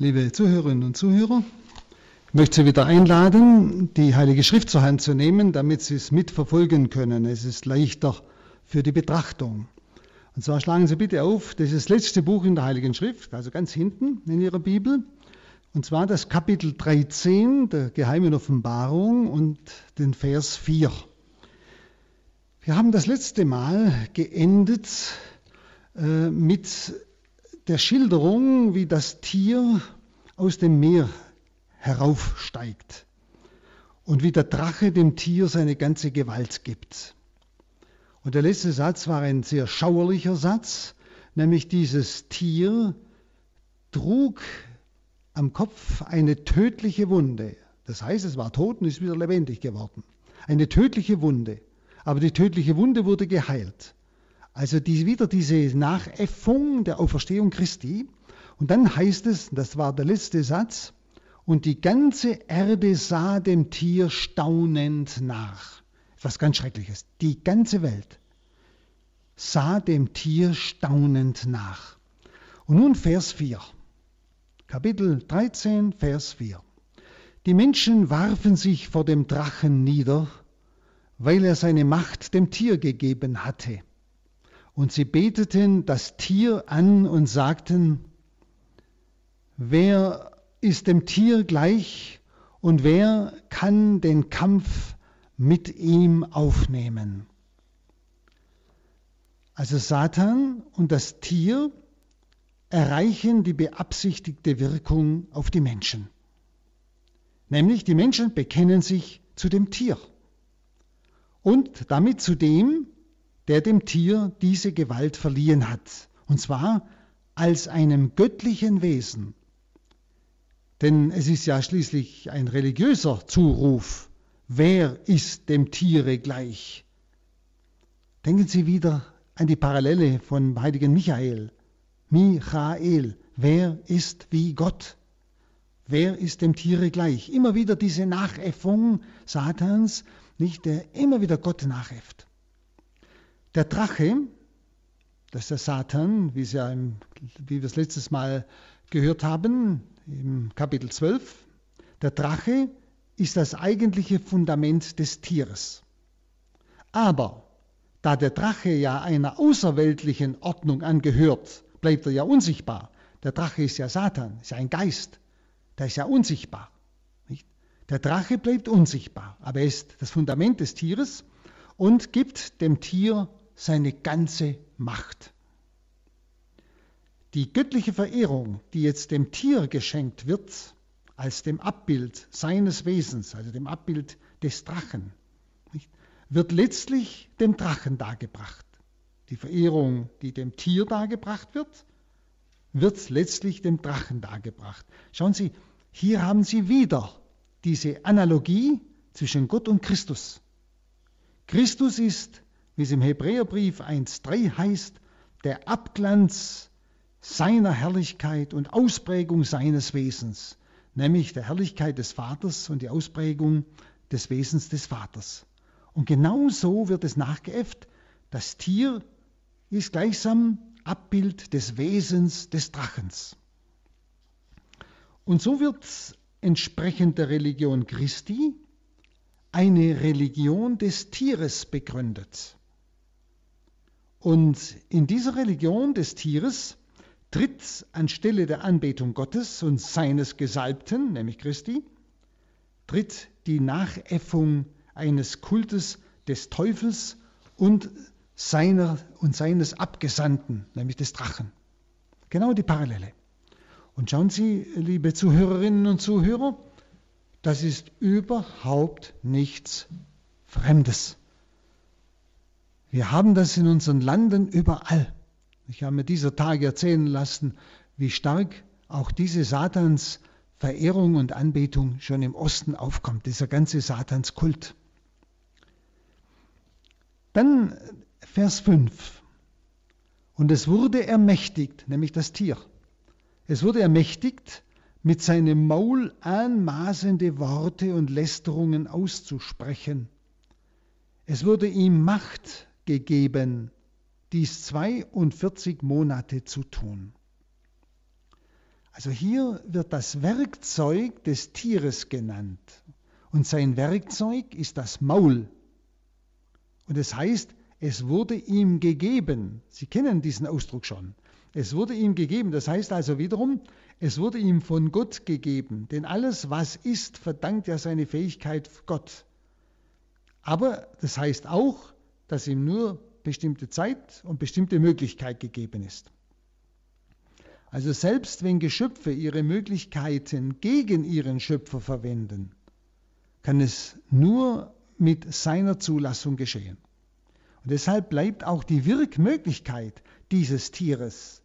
liebe Zuhörerinnen und Zuhörer. Ich möchte Sie wieder einladen, die Heilige Schrift zur Hand zu nehmen, damit Sie es mitverfolgen können. Es ist leichter für die Betrachtung. Und zwar schlagen Sie bitte auf, das ist das letzte Buch in der Heiligen Schrift, also ganz hinten in Ihrer Bibel. Und zwar das Kapitel 13 der geheimen Offenbarung und den Vers 4. Wir haben das letzte Mal geendet äh, mit der Schilderung, wie das Tier aus dem Meer heraufsteigt und wie der Drache dem Tier seine ganze Gewalt gibt. Und der letzte Satz war ein sehr schauerlicher Satz, nämlich dieses Tier trug am Kopf eine tödliche Wunde. Das heißt, es war tot und ist wieder lebendig geworden. Eine tödliche Wunde. Aber die tödliche Wunde wurde geheilt. Also die, wieder diese Nachäffung der Auferstehung Christi. Und dann heißt es, das war der letzte Satz, und die ganze Erde sah dem Tier staunend nach. Etwas ganz Schreckliches. Die ganze Welt sah dem Tier staunend nach. Und nun Vers 4. Kapitel 13, Vers 4. Die Menschen warfen sich vor dem Drachen nieder, weil er seine Macht dem Tier gegeben hatte. Und sie beteten das Tier an und sagten, wer ist dem Tier gleich und wer kann den Kampf mit ihm aufnehmen? Also Satan und das Tier erreichen die beabsichtigte Wirkung auf die Menschen. Nämlich die Menschen bekennen sich zu dem Tier und damit zu dem, der dem Tier diese Gewalt verliehen hat, und zwar als einem göttlichen Wesen. Denn es ist ja schließlich ein religiöser Zuruf. Wer ist dem Tiere gleich? Denken Sie wieder an die Parallele von heiligen Michael. Michael, wer ist wie Gott? Wer ist dem Tiere gleich? Immer wieder diese Nachäffung Satans, nicht der immer wieder Gott nachäfft. Der Drache, das ist der Satan, wie, ja im, wie wir es letztes Mal gehört haben, im Kapitel 12, der Drache ist das eigentliche Fundament des Tieres. Aber da der Drache ja einer außerweltlichen Ordnung angehört, bleibt er ja unsichtbar. Der Drache ist ja Satan, ist ja ein Geist, der ist ja unsichtbar. Nicht? Der Drache bleibt unsichtbar, aber er ist das Fundament des Tieres und gibt dem Tier seine ganze Macht. Die göttliche Verehrung, die jetzt dem Tier geschenkt wird, als dem Abbild seines Wesens, also dem Abbild des Drachen, wird letztlich dem Drachen dargebracht. Die Verehrung, die dem Tier dargebracht wird, wird letztlich dem Drachen dargebracht. Schauen Sie, hier haben Sie wieder diese Analogie zwischen Gott und Christus. Christus ist wie es im Hebräerbrief 1.3 heißt, der Abglanz seiner Herrlichkeit und Ausprägung seines Wesens, nämlich der Herrlichkeit des Vaters und die Ausprägung des Wesens des Vaters. Und genau so wird es nachgeäfft. Das Tier ist gleichsam Abbild des Wesens des Drachens. Und so wird entsprechend der Religion Christi eine Religion des Tieres begründet. Und in dieser Religion des Tieres tritt anstelle der Anbetung Gottes und seines Gesalbten, nämlich Christi, tritt die Nachäffung eines Kultes des Teufels und seiner und seines Abgesandten, nämlich des Drachen. Genau die Parallele. Und schauen Sie, liebe Zuhörerinnen und Zuhörer, das ist überhaupt nichts Fremdes. Wir haben das in unseren Landen überall. Ich habe mir dieser Tage erzählen lassen, wie stark auch diese Satans Verehrung und Anbetung schon im Osten aufkommt, dieser ganze Satanskult. Dann Vers 5. Und es wurde ermächtigt, nämlich das Tier. Es wurde ermächtigt, mit seinem Maul anmaßende Worte und Lästerungen auszusprechen. Es wurde ihm Macht gegeben, dies 42 Monate zu tun. Also hier wird das Werkzeug des Tieres genannt. Und sein Werkzeug ist das Maul. Und es das heißt, es wurde ihm gegeben. Sie kennen diesen Ausdruck schon. Es wurde ihm gegeben. Das heißt also wiederum, es wurde ihm von Gott gegeben. Denn alles, was ist, verdankt ja seine Fähigkeit Gott. Aber das heißt auch, dass ihm nur bestimmte Zeit und bestimmte Möglichkeit gegeben ist. Also selbst wenn Geschöpfe ihre Möglichkeiten gegen ihren Schöpfer verwenden, kann es nur mit seiner Zulassung geschehen. Und deshalb bleibt auch die Wirkmöglichkeit dieses Tieres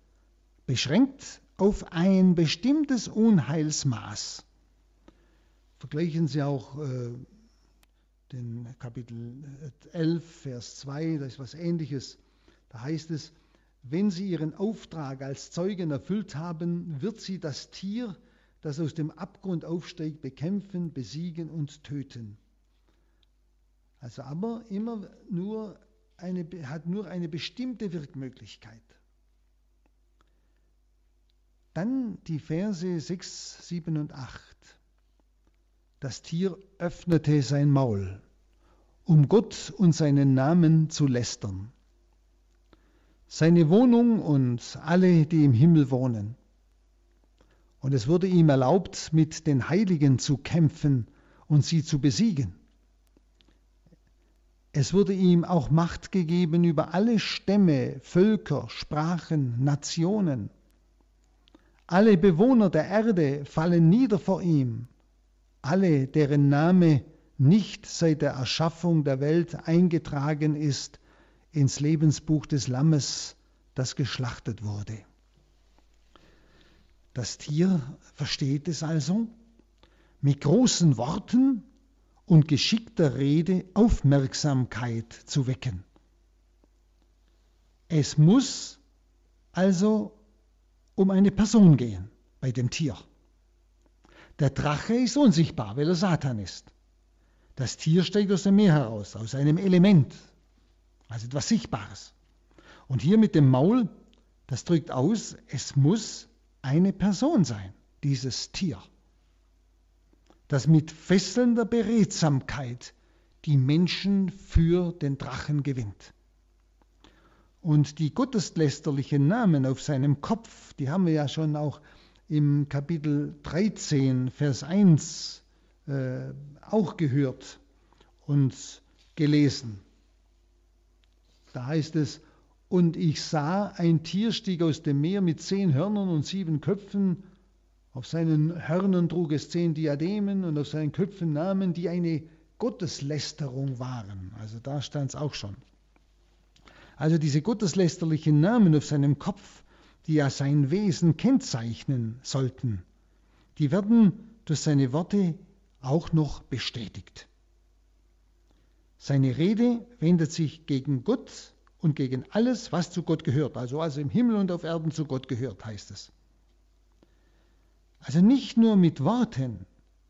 beschränkt auf ein bestimmtes Unheilsmaß. Vergleichen Sie auch äh, den Kapitel 11, Vers 2, da ist was ähnliches. Da heißt es, wenn sie ihren Auftrag als Zeugen erfüllt haben, wird sie das Tier, das aus dem Abgrund aufsteigt, bekämpfen, besiegen und töten. Also aber immer nur eine, hat nur eine bestimmte Wirkmöglichkeit. Dann die Verse 6, 7 und 8. Das Tier öffnete sein Maul, um Gott und seinen Namen zu lästern seine Wohnung und alle, die im Himmel wohnen. Und es wurde ihm erlaubt, mit den Heiligen zu kämpfen und sie zu besiegen. Es wurde ihm auch Macht gegeben über alle Stämme, Völker, Sprachen, Nationen. Alle Bewohner der Erde fallen nieder vor ihm, alle, deren Name nicht seit der Erschaffung der Welt eingetragen ist ins Lebensbuch des Lammes, das geschlachtet wurde. Das Tier versteht es also, mit großen Worten und geschickter Rede Aufmerksamkeit zu wecken. Es muss also um eine Person gehen bei dem Tier. Der Drache ist unsichtbar, weil er Satan ist. Das Tier steigt aus dem Meer heraus, aus einem Element, also etwas Sichtbares. Und hier mit dem Maul, das drückt aus, es muss eine Person sein, dieses Tier, das mit fesselnder Beredsamkeit die Menschen für den Drachen gewinnt. Und die gotteslästerlichen Namen auf seinem Kopf, die haben wir ja schon auch im Kapitel 13, Vers 1 äh, auch gehört und gelesen. Da heißt es, und ich sah, ein Tier stieg aus dem Meer mit zehn Hörnern und sieben Köpfen. Auf seinen Hörnern trug es zehn Diademen und auf seinen Köpfen Namen, die eine Gotteslästerung waren. Also da stand es auch schon. Also diese gotteslästerlichen Namen auf seinem Kopf, die ja sein Wesen kennzeichnen sollten, die werden durch seine Worte auch noch bestätigt. Seine Rede wendet sich gegen Gott und gegen alles, was zu Gott gehört. Also, also im Himmel und auf Erden zu Gott gehört, heißt es. Also nicht nur mit Worten,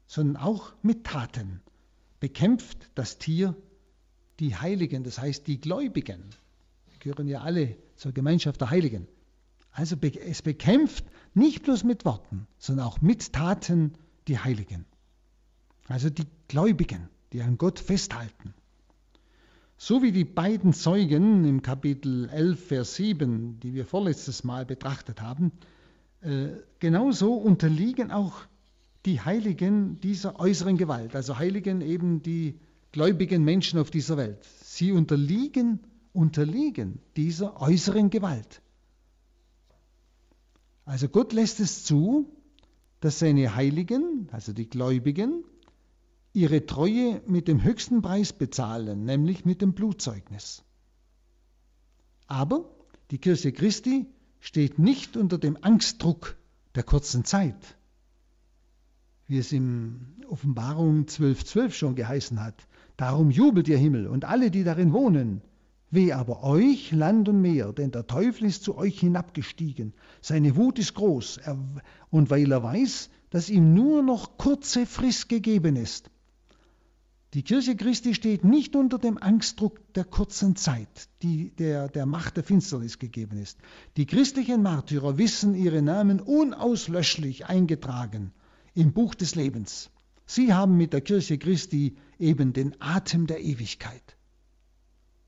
sondern auch mit Taten bekämpft das Tier die Heiligen, das heißt die Gläubigen. Die gehören ja alle zur Gemeinschaft der Heiligen. Also es bekämpft nicht bloß mit Worten, sondern auch mit Taten die Heiligen. Also die Gläubigen, die an Gott festhalten. So wie die beiden Zeugen im Kapitel 11, Vers 7, die wir vorletztes Mal betrachtet haben, äh, genauso unterliegen auch die Heiligen dieser äußeren Gewalt, also Heiligen eben die gläubigen Menschen auf dieser Welt. Sie unterliegen, unterliegen dieser äußeren Gewalt. Also Gott lässt es zu, dass seine Heiligen, also die Gläubigen, ihre Treue mit dem höchsten Preis bezahlen, nämlich mit dem Blutzeugnis. Aber die Kirche Christi steht nicht unter dem Angstdruck der kurzen Zeit, wie es in Offenbarung 12.12 12 schon geheißen hat. Darum jubelt ihr Himmel und alle, die darin wohnen. Weh aber euch, Land und Meer, denn der Teufel ist zu euch hinabgestiegen. Seine Wut ist groß, und weil er weiß, dass ihm nur noch kurze Frist gegeben ist, Die Kirche Christi steht nicht unter dem Angstdruck der kurzen Zeit, die der, der Macht der Finsternis gegeben ist. Die christlichen Märtyrer wissen ihre Namen unauslöschlich eingetragen im Buch des Lebens. Sie haben mit der Kirche Christi eben den Atem der Ewigkeit.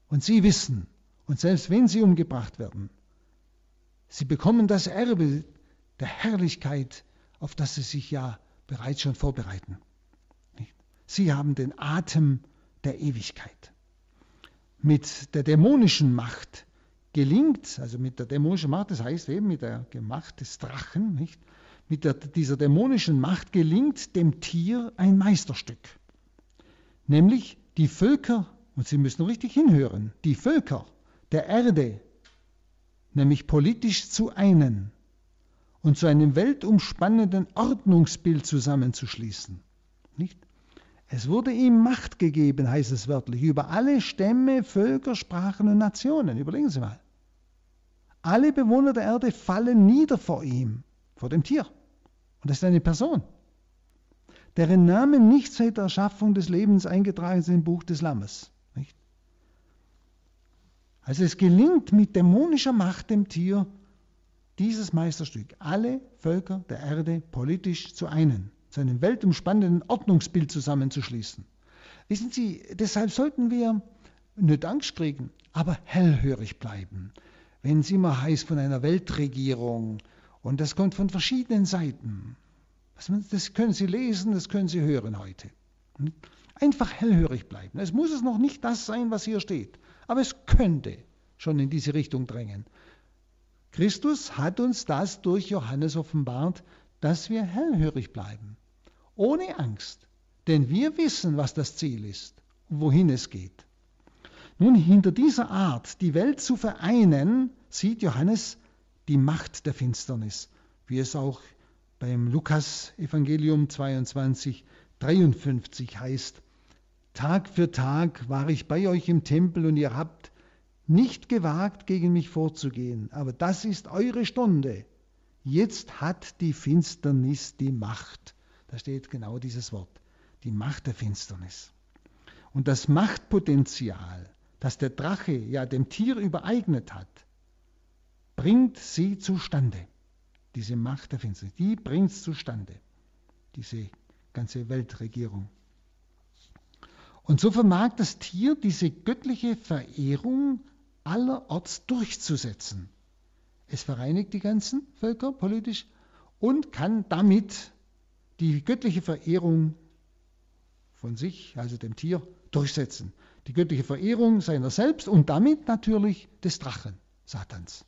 Und sie wissen, und selbst wenn sie umgebracht werden, sie bekommen das Erbe der Herrlichkeit, auf das sie sich ja bereits schon vorbereiten. Sie haben den Atem der Ewigkeit. Mit der dämonischen Macht gelingt, also mit der dämonischen Macht, das heißt eben mit der Macht des Drachen, nicht? mit der, dieser dämonischen Macht gelingt dem Tier ein Meisterstück. Nämlich die Völker, und Sie müssen richtig hinhören, die Völker der Erde, nämlich politisch zu einen und zu einem weltumspannenden Ordnungsbild zusammenzuschließen. Nicht? Es wurde ihm Macht gegeben, heißt es wörtlich, über alle Stämme, Völker, Sprachen und Nationen. Überlegen Sie mal. Alle Bewohner der Erde fallen nieder vor ihm, vor dem Tier. Und das ist eine Person, deren Namen nicht seit der Erschaffung des Lebens eingetragen ist im Buch des Lammes. Also es gelingt mit dämonischer Macht dem Tier, dieses Meisterstück, alle Völker der Erde politisch zu einen zu einem weltumspannenden Ordnungsbild zusammenzuschließen. Wissen Sie, deshalb sollten wir nicht Angst kriegen, aber hellhörig bleiben. Wenn es immer heißt von einer Weltregierung und das kommt von verschiedenen Seiten. Das können Sie lesen, das können Sie hören heute. Einfach hellhörig bleiben. Es muss es noch nicht das sein, was hier steht, aber es könnte schon in diese Richtung drängen. Christus hat uns das durch Johannes offenbart, dass wir hellhörig bleiben, ohne Angst, denn wir wissen, was das Ziel ist und wohin es geht. Nun, hinter dieser Art, die Welt zu vereinen, sieht Johannes die Macht der Finsternis, wie es auch beim Lukas Evangelium 22, 53 heißt. Tag für Tag war ich bei euch im Tempel und ihr habt nicht gewagt, gegen mich vorzugehen, aber das ist eure Stunde, Jetzt hat die Finsternis die Macht. Da steht genau dieses Wort. Die Macht der Finsternis. Und das Machtpotenzial, das der Drache ja dem Tier übereignet hat, bringt sie zustande. Diese Macht der Finsternis, die bringt es zustande. Diese ganze Weltregierung. Und so vermag das Tier diese göttliche Verehrung allerorts durchzusetzen. Es vereinigt die ganzen Völker politisch und kann damit die göttliche Verehrung von sich, also dem Tier, durchsetzen. Die göttliche Verehrung seiner selbst und damit natürlich des Drachen, Satans.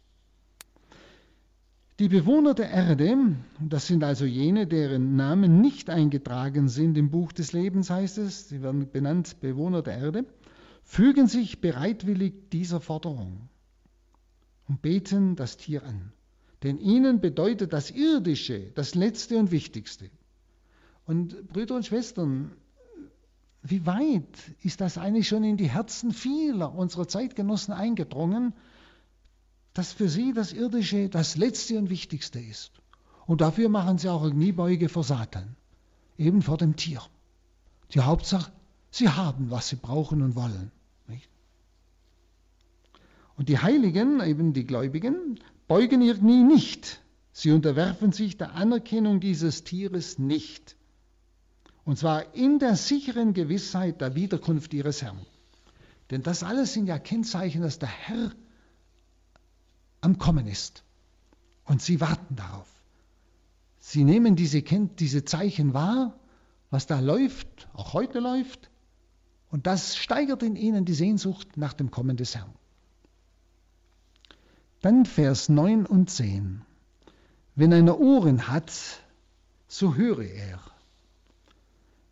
Die Bewohner der Erde, das sind also jene, deren Namen nicht eingetragen sind im Buch des Lebens, heißt es, sie werden benannt Bewohner der Erde, fügen sich bereitwillig dieser Forderung und beten das Tier an. Denn ihnen bedeutet das Irdische das Letzte und Wichtigste. Und Brüder und Schwestern, wie weit ist das eigentlich schon in die Herzen vieler unserer Zeitgenossen eingedrungen, dass für sie das Irdische das Letzte und Wichtigste ist. Und dafür machen sie auch Kniebeuge vor Satan, eben vor dem Tier. Die Hauptsache, sie haben, was sie brauchen und wollen. Und die Heiligen, eben die Gläubigen, beugen ihr Knie nicht. Sie unterwerfen sich der Anerkennung dieses Tieres nicht. Und zwar in der sicheren Gewissheit der Wiederkunft ihres Herrn. Denn das alles sind ja Kennzeichen, dass der Herr am Kommen ist. Und sie warten darauf. Sie nehmen diese, diese Zeichen wahr, was da läuft, auch heute läuft. Und das steigert in ihnen die Sehnsucht nach dem Kommen des Herrn. Dann Vers 9 und 10. Wenn einer Ohren hat, so höre er.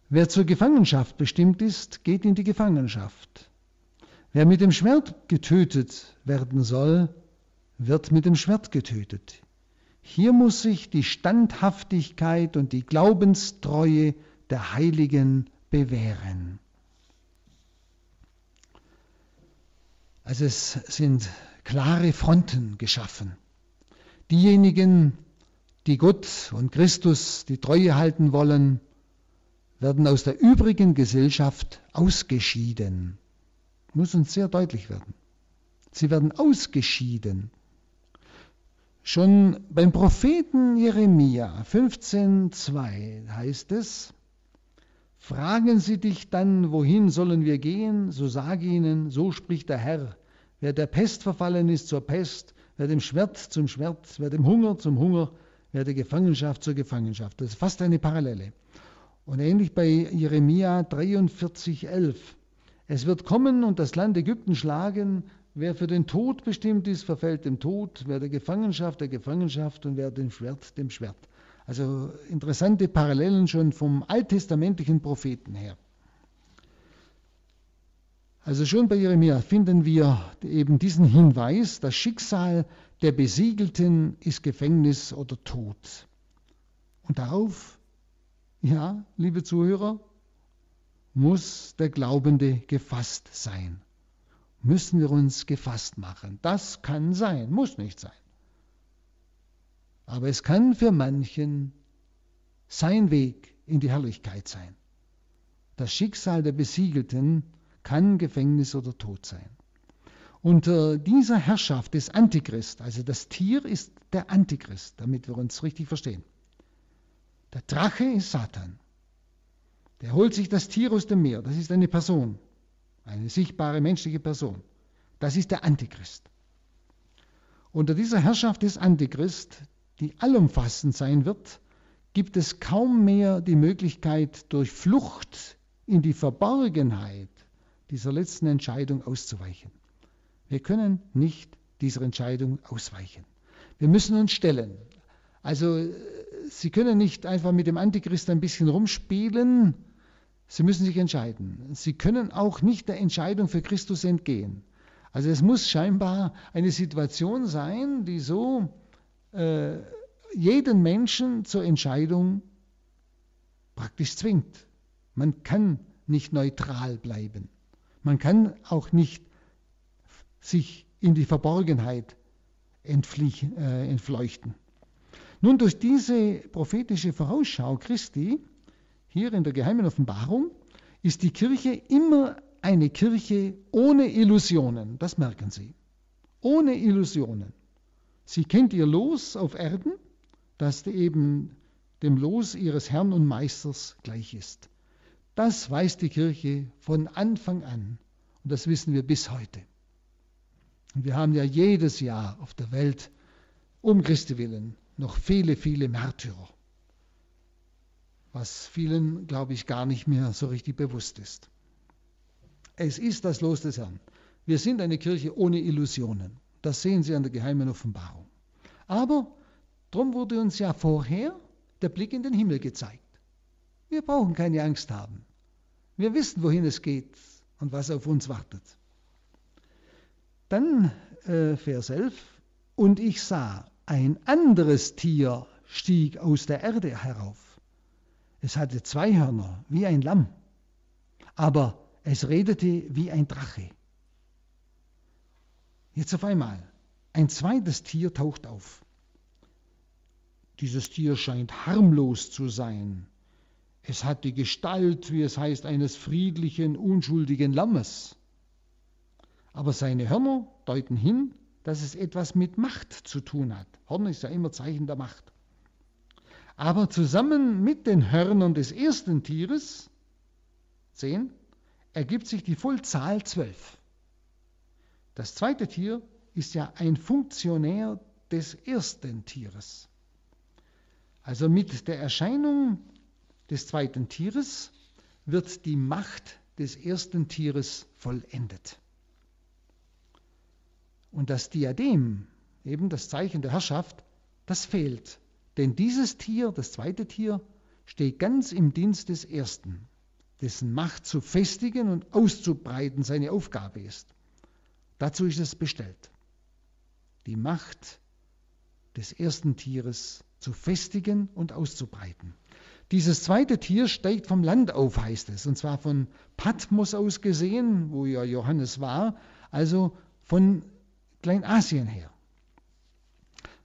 Wer zur Gefangenschaft bestimmt ist, geht in die Gefangenschaft. Wer mit dem Schwert getötet werden soll, wird mit dem Schwert getötet. Hier muss sich die Standhaftigkeit und die Glaubenstreue der Heiligen bewähren. Also es sind klare Fronten geschaffen. Diejenigen, die Gott und Christus die Treue halten wollen, werden aus der übrigen Gesellschaft ausgeschieden. Muss uns sehr deutlich werden. Sie werden ausgeschieden. Schon beim Propheten Jeremia 15,2 heißt es, Fragen sie dich dann, wohin sollen wir gehen? So sage ihnen, so spricht der Herr. Wer der Pest verfallen ist zur Pest, wer dem Schwert zum Schwert, wer dem Hunger zum Hunger, wer der Gefangenschaft zur Gefangenschaft. Das ist fast eine Parallele. Und ähnlich bei Jeremia 43,11. Es wird kommen und das Land Ägypten schlagen. Wer für den Tod bestimmt ist, verfällt dem Tod. Wer der Gefangenschaft, der Gefangenschaft und wer dem Schwert, dem Schwert. Also interessante Parallelen schon vom alttestamentlichen Propheten her. Also schon bei Jeremia finden wir eben diesen Hinweis, das Schicksal der Besiegelten ist Gefängnis oder Tod. Und darauf, ja, liebe Zuhörer, muss der Glaubende gefasst sein. Müssen wir uns gefasst machen. Das kann sein, muss nicht sein. Aber es kann für manchen sein Weg in die Herrlichkeit sein. Das Schicksal der Besiegelten kann Gefängnis oder Tod sein. Unter dieser Herrschaft des Antichrist, also das Tier ist der Antichrist, damit wir uns richtig verstehen. Der Drache ist Satan. Der holt sich das Tier aus dem Meer. Das ist eine Person, eine sichtbare menschliche Person. Das ist der Antichrist. Unter dieser Herrschaft des Antichrist, die allumfassend sein wird, gibt es kaum mehr die Möglichkeit, durch Flucht in die Verborgenheit dieser letzten Entscheidung auszuweichen. Wir können nicht dieser Entscheidung ausweichen. Wir müssen uns stellen. Also Sie können nicht einfach mit dem Antichrist ein bisschen rumspielen. Sie müssen sich entscheiden. Sie können auch nicht der Entscheidung für Christus entgehen. Also es muss scheinbar eine Situation sein, die so äh, jeden Menschen zur Entscheidung praktisch zwingt. Man kann nicht neutral bleiben. Man kann auch nicht sich in die Verborgenheit äh, entfleuchten. Nun, durch diese prophetische Vorausschau Christi, hier in der geheimen Offenbarung, ist die Kirche immer eine Kirche ohne Illusionen. Das merken Sie. Ohne Illusionen. Sie kennt ihr Los auf Erden, das eben dem Los ihres Herrn und Meisters gleich ist. Das weiß die Kirche von Anfang an und das wissen wir bis heute. Und wir haben ja jedes Jahr auf der Welt um Christi willen noch viele, viele Märtyrer, was vielen, glaube ich, gar nicht mehr so richtig bewusst ist. Es ist das Los des Herrn. Wir sind eine Kirche ohne Illusionen. Das sehen Sie an der geheimen Offenbarung. Aber darum wurde uns ja vorher der Blick in den Himmel gezeigt. Wir brauchen keine Angst haben. Wir wissen, wohin es geht und was auf uns wartet. Dann äh, Vers 11. Und ich sah, ein anderes Tier stieg aus der Erde herauf. Es hatte zwei Hörner, wie ein Lamm, aber es redete wie ein Drache. Jetzt auf einmal, ein zweites Tier taucht auf. Dieses Tier scheint harmlos zu sein. Es hat die Gestalt, wie es heißt, eines friedlichen, unschuldigen Lammes. Aber seine Hörner deuten hin, dass es etwas mit Macht zu tun hat. Horn ist ja immer Zeichen der Macht. Aber zusammen mit den Hörnern des ersten Tieres, zehn, ergibt sich die Vollzahl zwölf. Das zweite Tier ist ja ein Funktionär des ersten Tieres. Also mit der Erscheinung des zweiten Tieres wird die Macht des ersten Tieres vollendet. Und das Diadem, eben das Zeichen der Herrschaft, das fehlt. Denn dieses Tier, das zweite Tier, steht ganz im Dienst des ersten, dessen Macht zu festigen und auszubreiten seine Aufgabe ist. Dazu ist es bestellt. Die Macht des ersten Tieres zu festigen und auszubreiten. Dieses zweite Tier steigt vom Land auf, heißt es, und zwar von Patmos aus gesehen, wo ja Johannes war, also von Kleinasien her.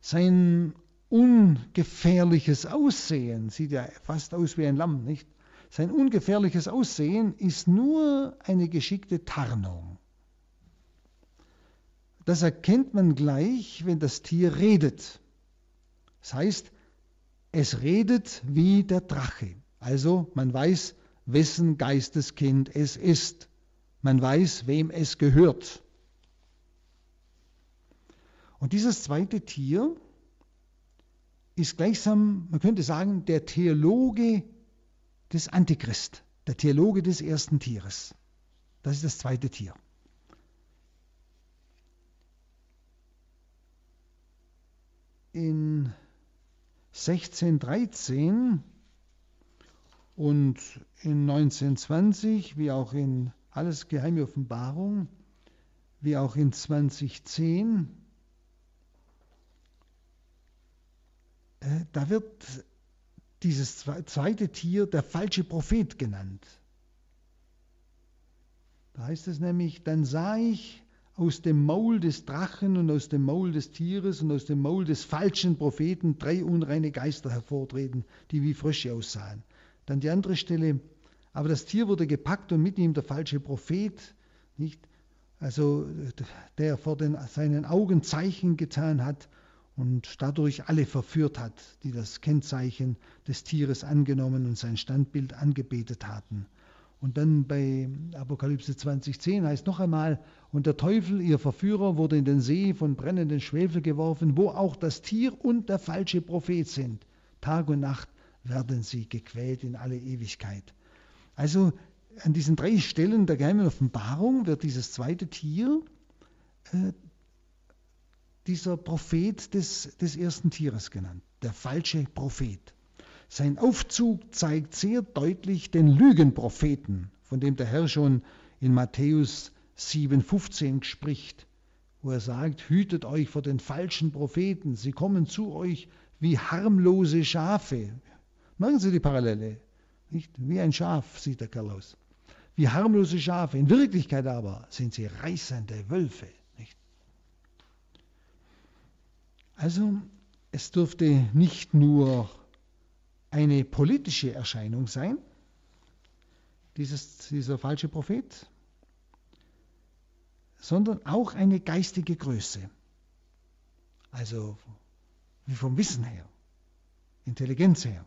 Sein ungefährliches Aussehen sieht ja fast aus wie ein Lamm, nicht? Sein ungefährliches Aussehen ist nur eine geschickte Tarnung. Das erkennt man gleich, wenn das Tier redet. Das heißt, es redet wie der Drache. Also man weiß, wessen Geisteskind es ist. Man weiß, wem es gehört. Und dieses zweite Tier ist gleichsam, man könnte sagen, der Theologe des Antichrist, der Theologe des ersten Tieres. Das ist das zweite Tier. In 1613 und in 1920, wie auch in Alles Geheime Offenbarung, wie auch in 2010, da wird dieses zweite Tier der falsche Prophet genannt. Da heißt es nämlich, dann sah ich aus dem Maul des Drachen und aus dem Maul des Tieres und aus dem Maul des falschen Propheten drei unreine Geister hervortreten, die wie Frösche aussahen. Dann die andere Stelle, aber das Tier wurde gepackt und mit ihm der falsche Prophet, nicht? Also der vor den, seinen Augen Zeichen getan hat und dadurch alle verführt hat, die das Kennzeichen des Tieres angenommen und sein Standbild angebetet hatten. Und dann bei Apokalypse 2010 heißt noch einmal, und der Teufel, ihr Verführer, wurde in den See von brennenden Schwefel geworfen, wo auch das Tier und der falsche Prophet sind. Tag und Nacht werden sie gequält in alle Ewigkeit. Also an diesen drei Stellen der geheimen Offenbarung wird dieses zweite Tier äh, dieser Prophet des, des ersten Tieres genannt, der falsche Prophet. Sein Aufzug zeigt sehr deutlich den Lügenpropheten, von dem der Herr schon in Matthäus 7,15 spricht, wo er sagt, hütet euch vor den falschen Propheten, sie kommen zu euch wie harmlose Schafe. Machen Sie die Parallele, nicht? Wie ein Schaf sieht der Kerl aus. Wie harmlose Schafe. In Wirklichkeit aber sind sie reißende Wölfe. Nicht? Also es dürfte nicht nur eine politische Erscheinung sein, dieses, dieser falsche Prophet, sondern auch eine geistige Größe. Also wie vom Wissen her, Intelligenz her.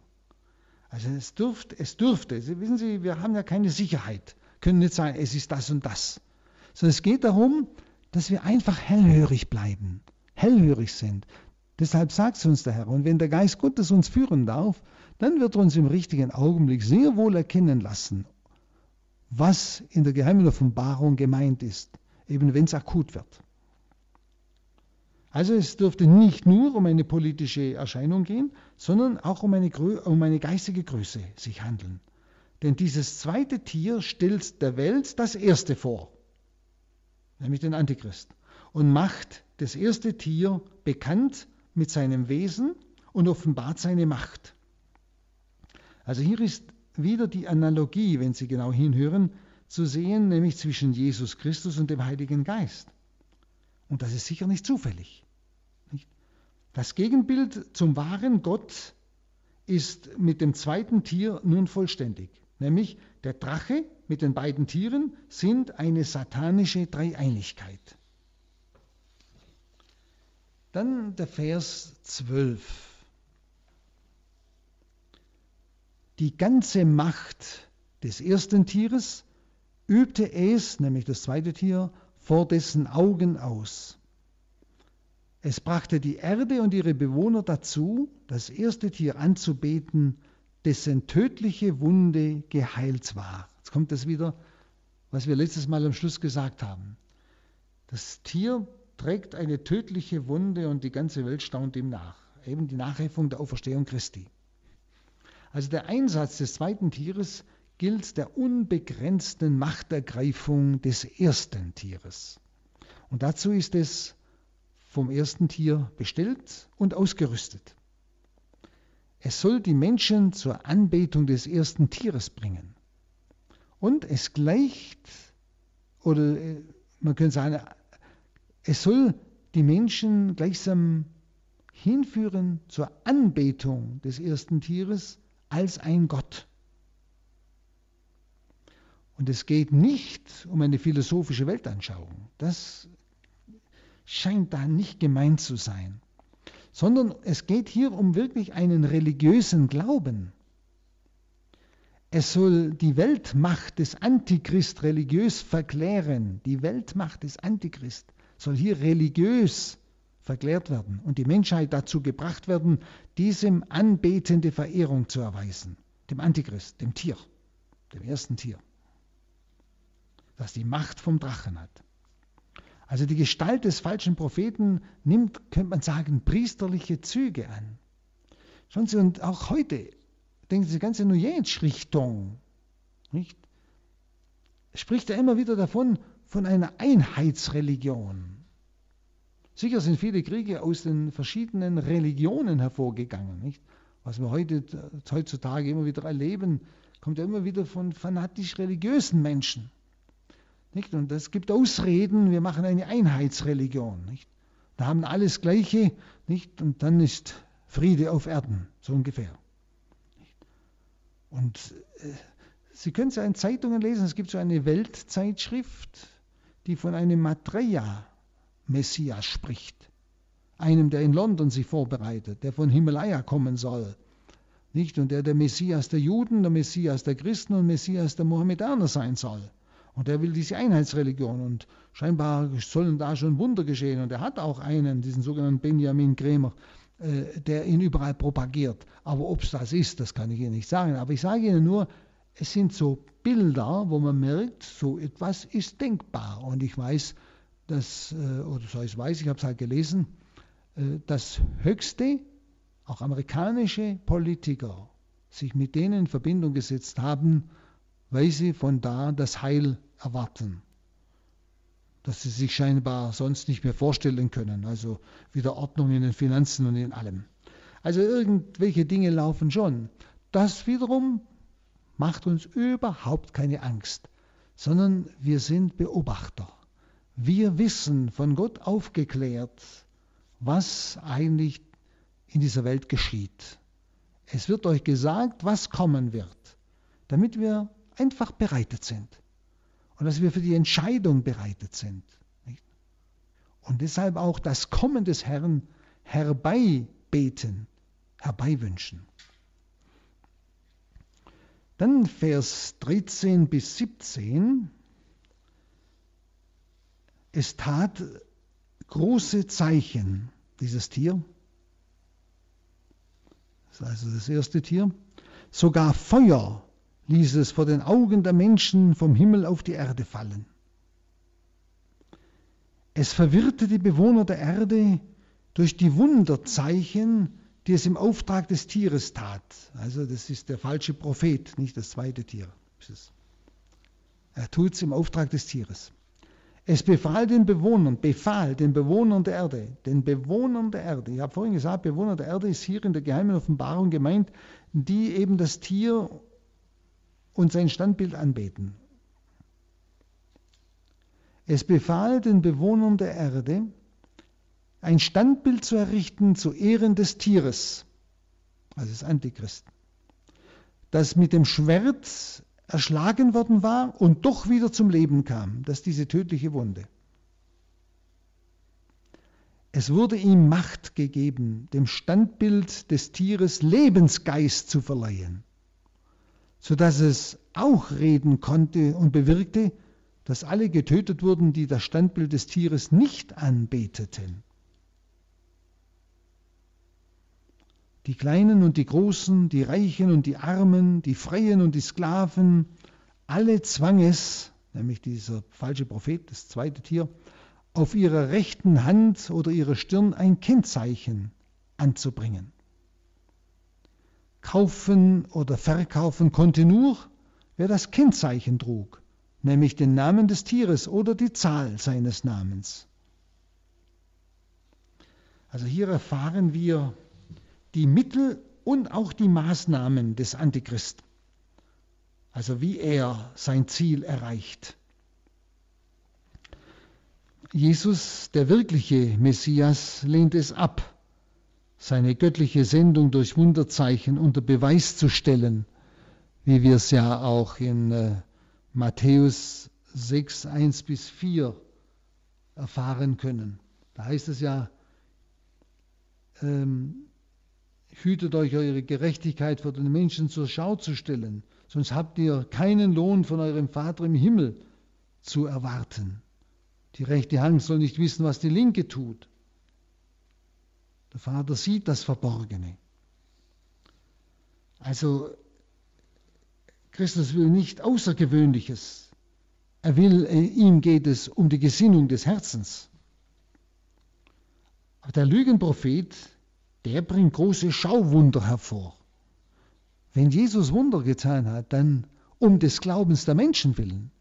Also es dürfte, es dürfte, Sie wissen Sie, wir haben ja keine Sicherheit, können nicht sagen, es ist das und das, sondern es geht darum, dass wir einfach hellhörig bleiben, hellhörig sind. Deshalb sagt es uns der Herr. Und wenn der Geist Gottes uns führen darf, dann wird er uns im richtigen Augenblick sehr wohl erkennen lassen, was in der geheimen Offenbarung gemeint ist, eben wenn es akut wird. Also es dürfte nicht nur um eine politische Erscheinung gehen, sondern auch um eine, um eine geistige Größe sich handeln. Denn dieses zweite Tier stellt der Welt das erste vor, nämlich den Antichrist, und macht das erste Tier bekannt mit seinem Wesen und offenbart seine Macht. Also hier ist wieder die Analogie, wenn Sie genau hinhören, zu sehen, nämlich zwischen Jesus Christus und dem Heiligen Geist. Und das ist sicher nicht zufällig. Das Gegenbild zum wahren Gott ist mit dem zweiten Tier nun vollständig, nämlich der Drache mit den beiden Tieren sind eine satanische Dreieinigkeit. Dann der Vers 12 die ganze Macht des ersten Tieres übte es, nämlich das zweite Tier, vor dessen Augen aus. Es brachte die Erde und ihre Bewohner dazu, das erste Tier anzubeten, dessen tödliche Wunde geheilt war. Jetzt kommt das wieder, was wir letztes Mal am Schluss gesagt haben. Das Tier trägt eine tödliche Wunde und die ganze Welt staunt ihm nach. Eben die Nachäffung der Auferstehung Christi. Also der Einsatz des zweiten Tieres gilt der unbegrenzten Machtergreifung des ersten Tieres. Und dazu ist es vom ersten Tier bestellt und ausgerüstet. Es soll die Menschen zur Anbetung des ersten Tieres bringen. Und es gleicht, oder äh, man könnte sagen, es soll die Menschen gleichsam hinführen zur Anbetung des ersten Tieres als ein Gott. Und es geht nicht um eine philosophische Weltanschauung. Das scheint da nicht gemeint zu sein. Sondern es geht hier um wirklich einen religiösen Glauben. Es soll die Weltmacht des Antichrist religiös verklären. Die Weltmacht des Antichrist soll hier religiös verklärt werden und die Menschheit dazu gebracht werden, diesem anbetende Verehrung zu erweisen. Dem Antichrist, dem Tier, dem ersten Tier, das die Macht vom Drachen hat. Also die Gestalt des falschen Propheten nimmt, könnte man sagen, priesterliche Züge an. Schauen Sie, und auch heute, denken Sie, die ganze New Age-Richtung, nicht? Spricht er immer wieder davon, von einer Einheitsreligion. Sicher sind viele Kriege aus den verschiedenen Religionen hervorgegangen. Nicht? Was wir heute, heutzutage immer wieder erleben, kommt ja immer wieder von fanatisch religiösen Menschen. Nicht? Und es gibt Ausreden, wir machen eine Einheitsreligion. Nicht? Da haben alles Gleiche nicht? und dann ist Friede auf Erden, so ungefähr. Und äh, Sie können es ja in Zeitungen lesen, es gibt so eine Weltzeitschrift, die von einem Maitreya-Messias spricht. Einem, der in London sich vorbereitet, der von Himalaya kommen soll. Nicht? Und der der Messias der Juden, der Messias der Christen und Messias der Mohammedaner sein soll. Und er will diese Einheitsreligion und scheinbar sollen da schon Wunder geschehen. Und er hat auch einen, diesen sogenannten Benjamin Krämer, äh, der ihn überall propagiert. Aber ob es das ist, das kann ich Ihnen nicht sagen. Aber ich sage Ihnen nur, es sind so Bilder, wo man merkt, so etwas ist denkbar. Und ich weiß, dass, äh, oder so ich weiß, ich habe es halt gelesen, äh, dass höchste, auch amerikanische Politiker sich mit denen in Verbindung gesetzt haben, weil sie von da das Heil erwarten. Das sie sich scheinbar sonst nicht mehr vorstellen können. Also wieder Ordnung in den Finanzen und in allem. Also irgendwelche Dinge laufen schon. Das wiederum macht uns überhaupt keine Angst, sondern wir sind Beobachter. Wir wissen von Gott aufgeklärt, was eigentlich in dieser Welt geschieht. Es wird euch gesagt, was kommen wird, damit wir einfach bereitet sind und dass wir für die Entscheidung bereitet sind. Und deshalb auch das Kommen des Herrn herbeibeten, herbeiwünschen. Dann Vers 13 bis 17. Es tat große Zeichen, dieses Tier. Das ist also das erste Tier. Sogar Feuer ließ es vor den Augen der Menschen vom Himmel auf die Erde fallen. Es verwirrte die Bewohner der Erde durch die Wunderzeichen, die es im Auftrag des Tieres tat. Also das ist der falsche Prophet, nicht das zweite Tier. Er tut es im Auftrag des Tieres. Es befahl den Bewohnern, befahl den Bewohnern der Erde, den Bewohnern der Erde. Ich habe vorhin gesagt, Bewohner der Erde ist hier in der geheimen Offenbarung gemeint, die eben das Tier und sein Standbild anbeten. Es befahl den Bewohnern der Erde, ein Standbild zu errichten zu Ehren des Tieres, also des Antichristen, das mit dem Schwert erschlagen worden war und doch wieder zum Leben kam, das ist diese tödliche Wunde. Es wurde ihm Macht gegeben, dem Standbild des Tieres Lebensgeist zu verleihen, sodass es auch reden konnte und bewirkte, dass alle getötet wurden, die das Standbild des Tieres nicht anbeteten. Die Kleinen und die Großen, die Reichen und die Armen, die Freien und die Sklaven, alle zwang es, nämlich dieser falsche Prophet, das zweite Tier, auf ihrer rechten Hand oder ihrer Stirn ein Kennzeichen anzubringen. Kaufen oder verkaufen konnte nur, wer das Kennzeichen trug, nämlich den Namen des Tieres oder die Zahl seines Namens. Also hier erfahren wir die Mittel und auch die Maßnahmen des Antichristen. Also wie er sein Ziel erreicht. Jesus, der wirkliche Messias, lehnt es ab, seine göttliche Sendung durch Wunderzeichen unter Beweis zu stellen, wie wir es ja auch in äh, Matthäus 6, 1 bis 4 erfahren können. Da heißt es ja, ähm, hütet euch eure Gerechtigkeit vor den Menschen zur Schau zu stellen, sonst habt ihr keinen Lohn von eurem Vater im Himmel zu erwarten. Die rechte Hand soll nicht wissen, was die linke tut. Der Vater sieht das Verborgene. Also Christus will nicht Außergewöhnliches. Er will, äh, ihm geht es um die Gesinnung des Herzens. Aber der Lügenprophet, der bringt große Schauwunder hervor. Wenn Jesus Wunder getan hat, dann um des Glaubens der Menschen willen,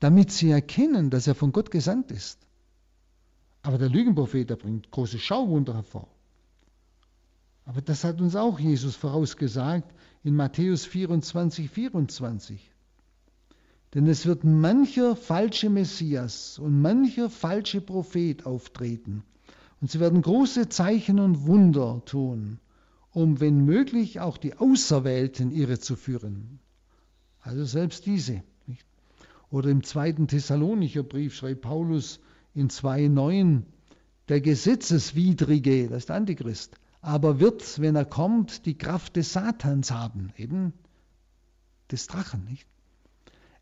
damit sie erkennen, dass er von Gott gesandt ist. Aber der Lügenprophet, der bringt große Schauwunder hervor. Aber das hat uns auch Jesus vorausgesagt in Matthäus 24, 24. Denn es wird mancher falsche Messias und mancher falsche Prophet auftreten. Und sie werden große Zeichen und Wunder tun, um wenn möglich auch die Auserwählten irre zu führen. Also selbst diese. Nicht? Oder im zweiten Thessalonicher Brief schreibt Paulus in 2,9, der Gesetzeswidrige, das ist der Antichrist, aber wird, wenn er kommt, die Kraft des Satans haben, eben des Drachen, nicht?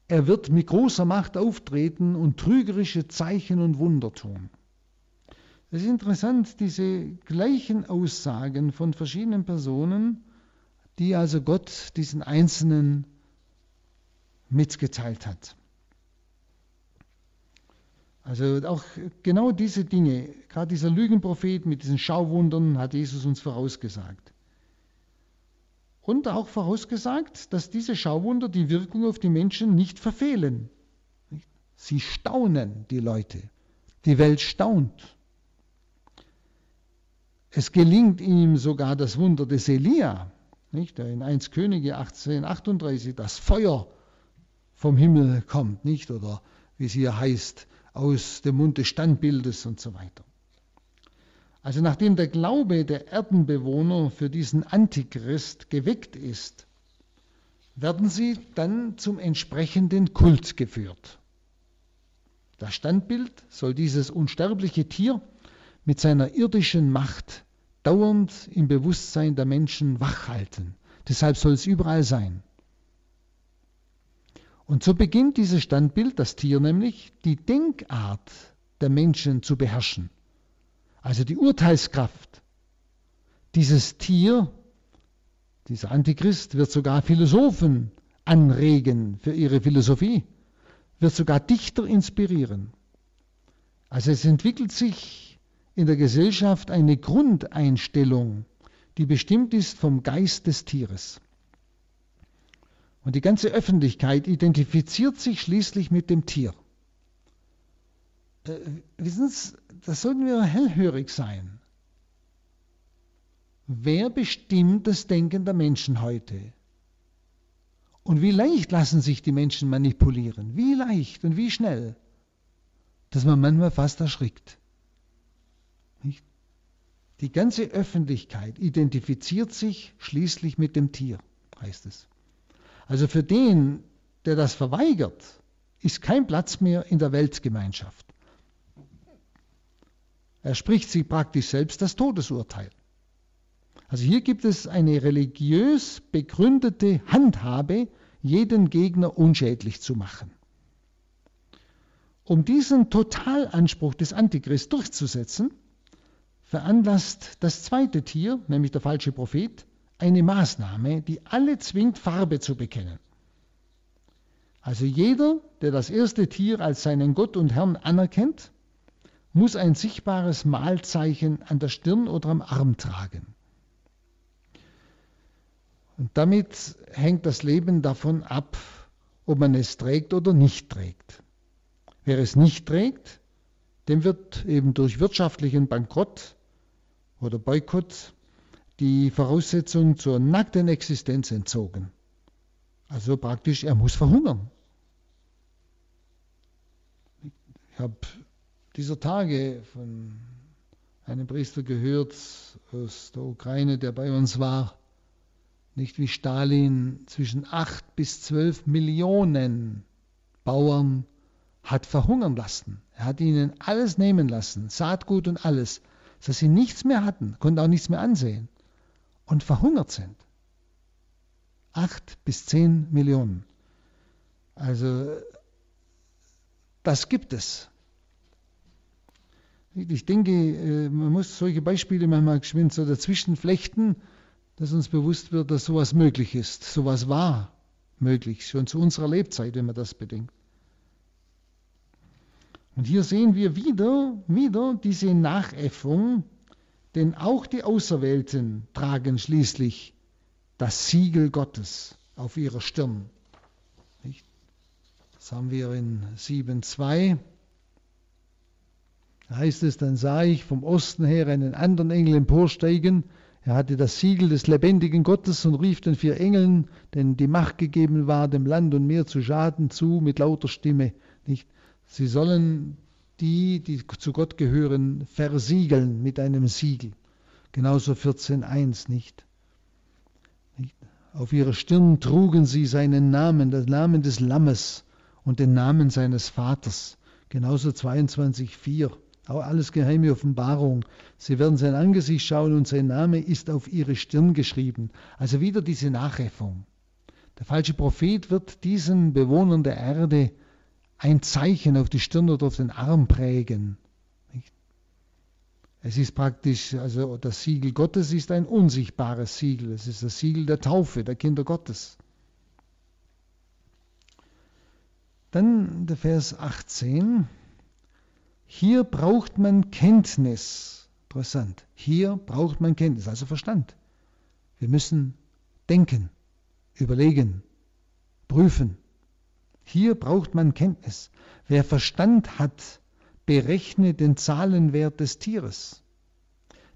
Er wird mit großer Macht auftreten und trügerische Zeichen und Wunder tun. Es ist interessant, diese gleichen Aussagen von verschiedenen Personen, die also Gott diesen Einzelnen mitgeteilt hat. Also auch genau diese Dinge, gerade dieser Lügenprophet mit diesen Schauwundern hat Jesus uns vorausgesagt. Und auch vorausgesagt, dass diese Schauwunder die Wirkung auf die Menschen nicht verfehlen. Sie staunen, die Leute. Die Welt staunt. Es gelingt ihm sogar das Wunder des Elia, nicht? der in 1 Könige 1838 das Feuer vom Himmel kommt, nicht? oder wie es hier heißt, aus dem Mund des Standbildes und so weiter. Also nachdem der Glaube der Erdenbewohner für diesen Antichrist geweckt ist, werden sie dann zum entsprechenden Kult geführt. Das Standbild soll dieses unsterbliche Tier mit seiner irdischen Macht dauernd im Bewusstsein der Menschen wachhalten. Deshalb soll es überall sein. Und so beginnt dieses Standbild, das Tier nämlich, die Denkart der Menschen zu beherrschen. Also die Urteilskraft. Dieses Tier, dieser Antichrist, wird sogar Philosophen anregen für ihre Philosophie, wird sogar Dichter inspirieren. Also es entwickelt sich in der Gesellschaft eine Grundeinstellung, die bestimmt ist vom Geist des Tieres. Und die ganze Öffentlichkeit identifiziert sich schließlich mit dem Tier. Äh, wissen Sie, da sollten wir hellhörig sein. Wer bestimmt das Denken der Menschen heute? Und wie leicht lassen sich die Menschen manipulieren? Wie leicht und wie schnell, dass man manchmal fast erschrickt. Die ganze Öffentlichkeit identifiziert sich schließlich mit dem Tier, heißt es. Also für den, der das verweigert, ist kein Platz mehr in der Weltgemeinschaft. Er spricht sich praktisch selbst das Todesurteil. Also hier gibt es eine religiös begründete Handhabe, jeden Gegner unschädlich zu machen. Um diesen Totalanspruch des Antichrist durchzusetzen, veranlasst das zweite Tier, nämlich der falsche Prophet, eine Maßnahme, die alle zwingt, Farbe zu bekennen. Also jeder, der das erste Tier als seinen Gott und Herrn anerkennt, muss ein sichtbares Malzeichen an der Stirn oder am Arm tragen. Und damit hängt das Leben davon ab, ob man es trägt oder nicht trägt. Wer es nicht trägt, dem wird eben durch wirtschaftlichen Bankrott oder Boykott die Voraussetzung zur nackten Existenz entzogen. Also praktisch, er muss verhungern. Ich habe dieser Tage von einem Priester gehört aus der Ukraine, der bei uns war, nicht wie Stalin zwischen 8 bis 12 Millionen Bauern hat verhungern lassen. Er hat ihnen alles nehmen lassen, Saatgut und alles, dass sie nichts mehr hatten, konnten auch nichts mehr ansehen und verhungert sind. 8 bis 10 Millionen. Also das gibt es. Ich denke, äh, man muss solche Beispiele manchmal geschwind so dazwischen flechten, dass uns bewusst wird, dass sowas möglich ist. Sowas war möglich, schon zu unserer Lebzeit, wenn man das bedenkt. Und hier sehen wir wieder, wieder diese Nachäffung, denn auch die Auserwählten tragen schließlich das Siegel Gottes auf ihrer Stirn. Das haben wir in 7.2. Da heißt es, dann sah ich vom Osten her einen anderen Engel emporsteigen. Er hatte das Siegel des lebendigen Gottes und rief den vier Engeln, denen die Macht gegeben war, dem Land und Meer zu schaden, zu mit lauter Stimme. Nicht? Sie sollen die, die zu Gott gehören, versiegeln mit einem Siegel. Genauso 14.1 nicht? Auf ihrer Stirn trugen sie seinen Namen, den Namen des Lammes und den Namen seines Vaters. Genauso 22.4. Auch alles geheime Offenbarung. Sie werden sein Angesicht schauen und sein Name ist auf ihre Stirn geschrieben. Also wieder diese Nachäffung. Der falsche Prophet wird diesen Bewohnern der Erde ein Zeichen auf die Stirn oder auf den Arm prägen. Es ist praktisch, also das Siegel Gottes ist ein unsichtbares Siegel. Es ist das Siegel der Taufe, der Kinder Gottes. Dann der Vers 18. Hier braucht man Kenntnis. Interessant. Hier braucht man Kenntnis, also Verstand. Wir müssen denken, überlegen, prüfen. Hier braucht man Kenntnis. Wer Verstand hat, berechne den Zahlenwert des Tieres.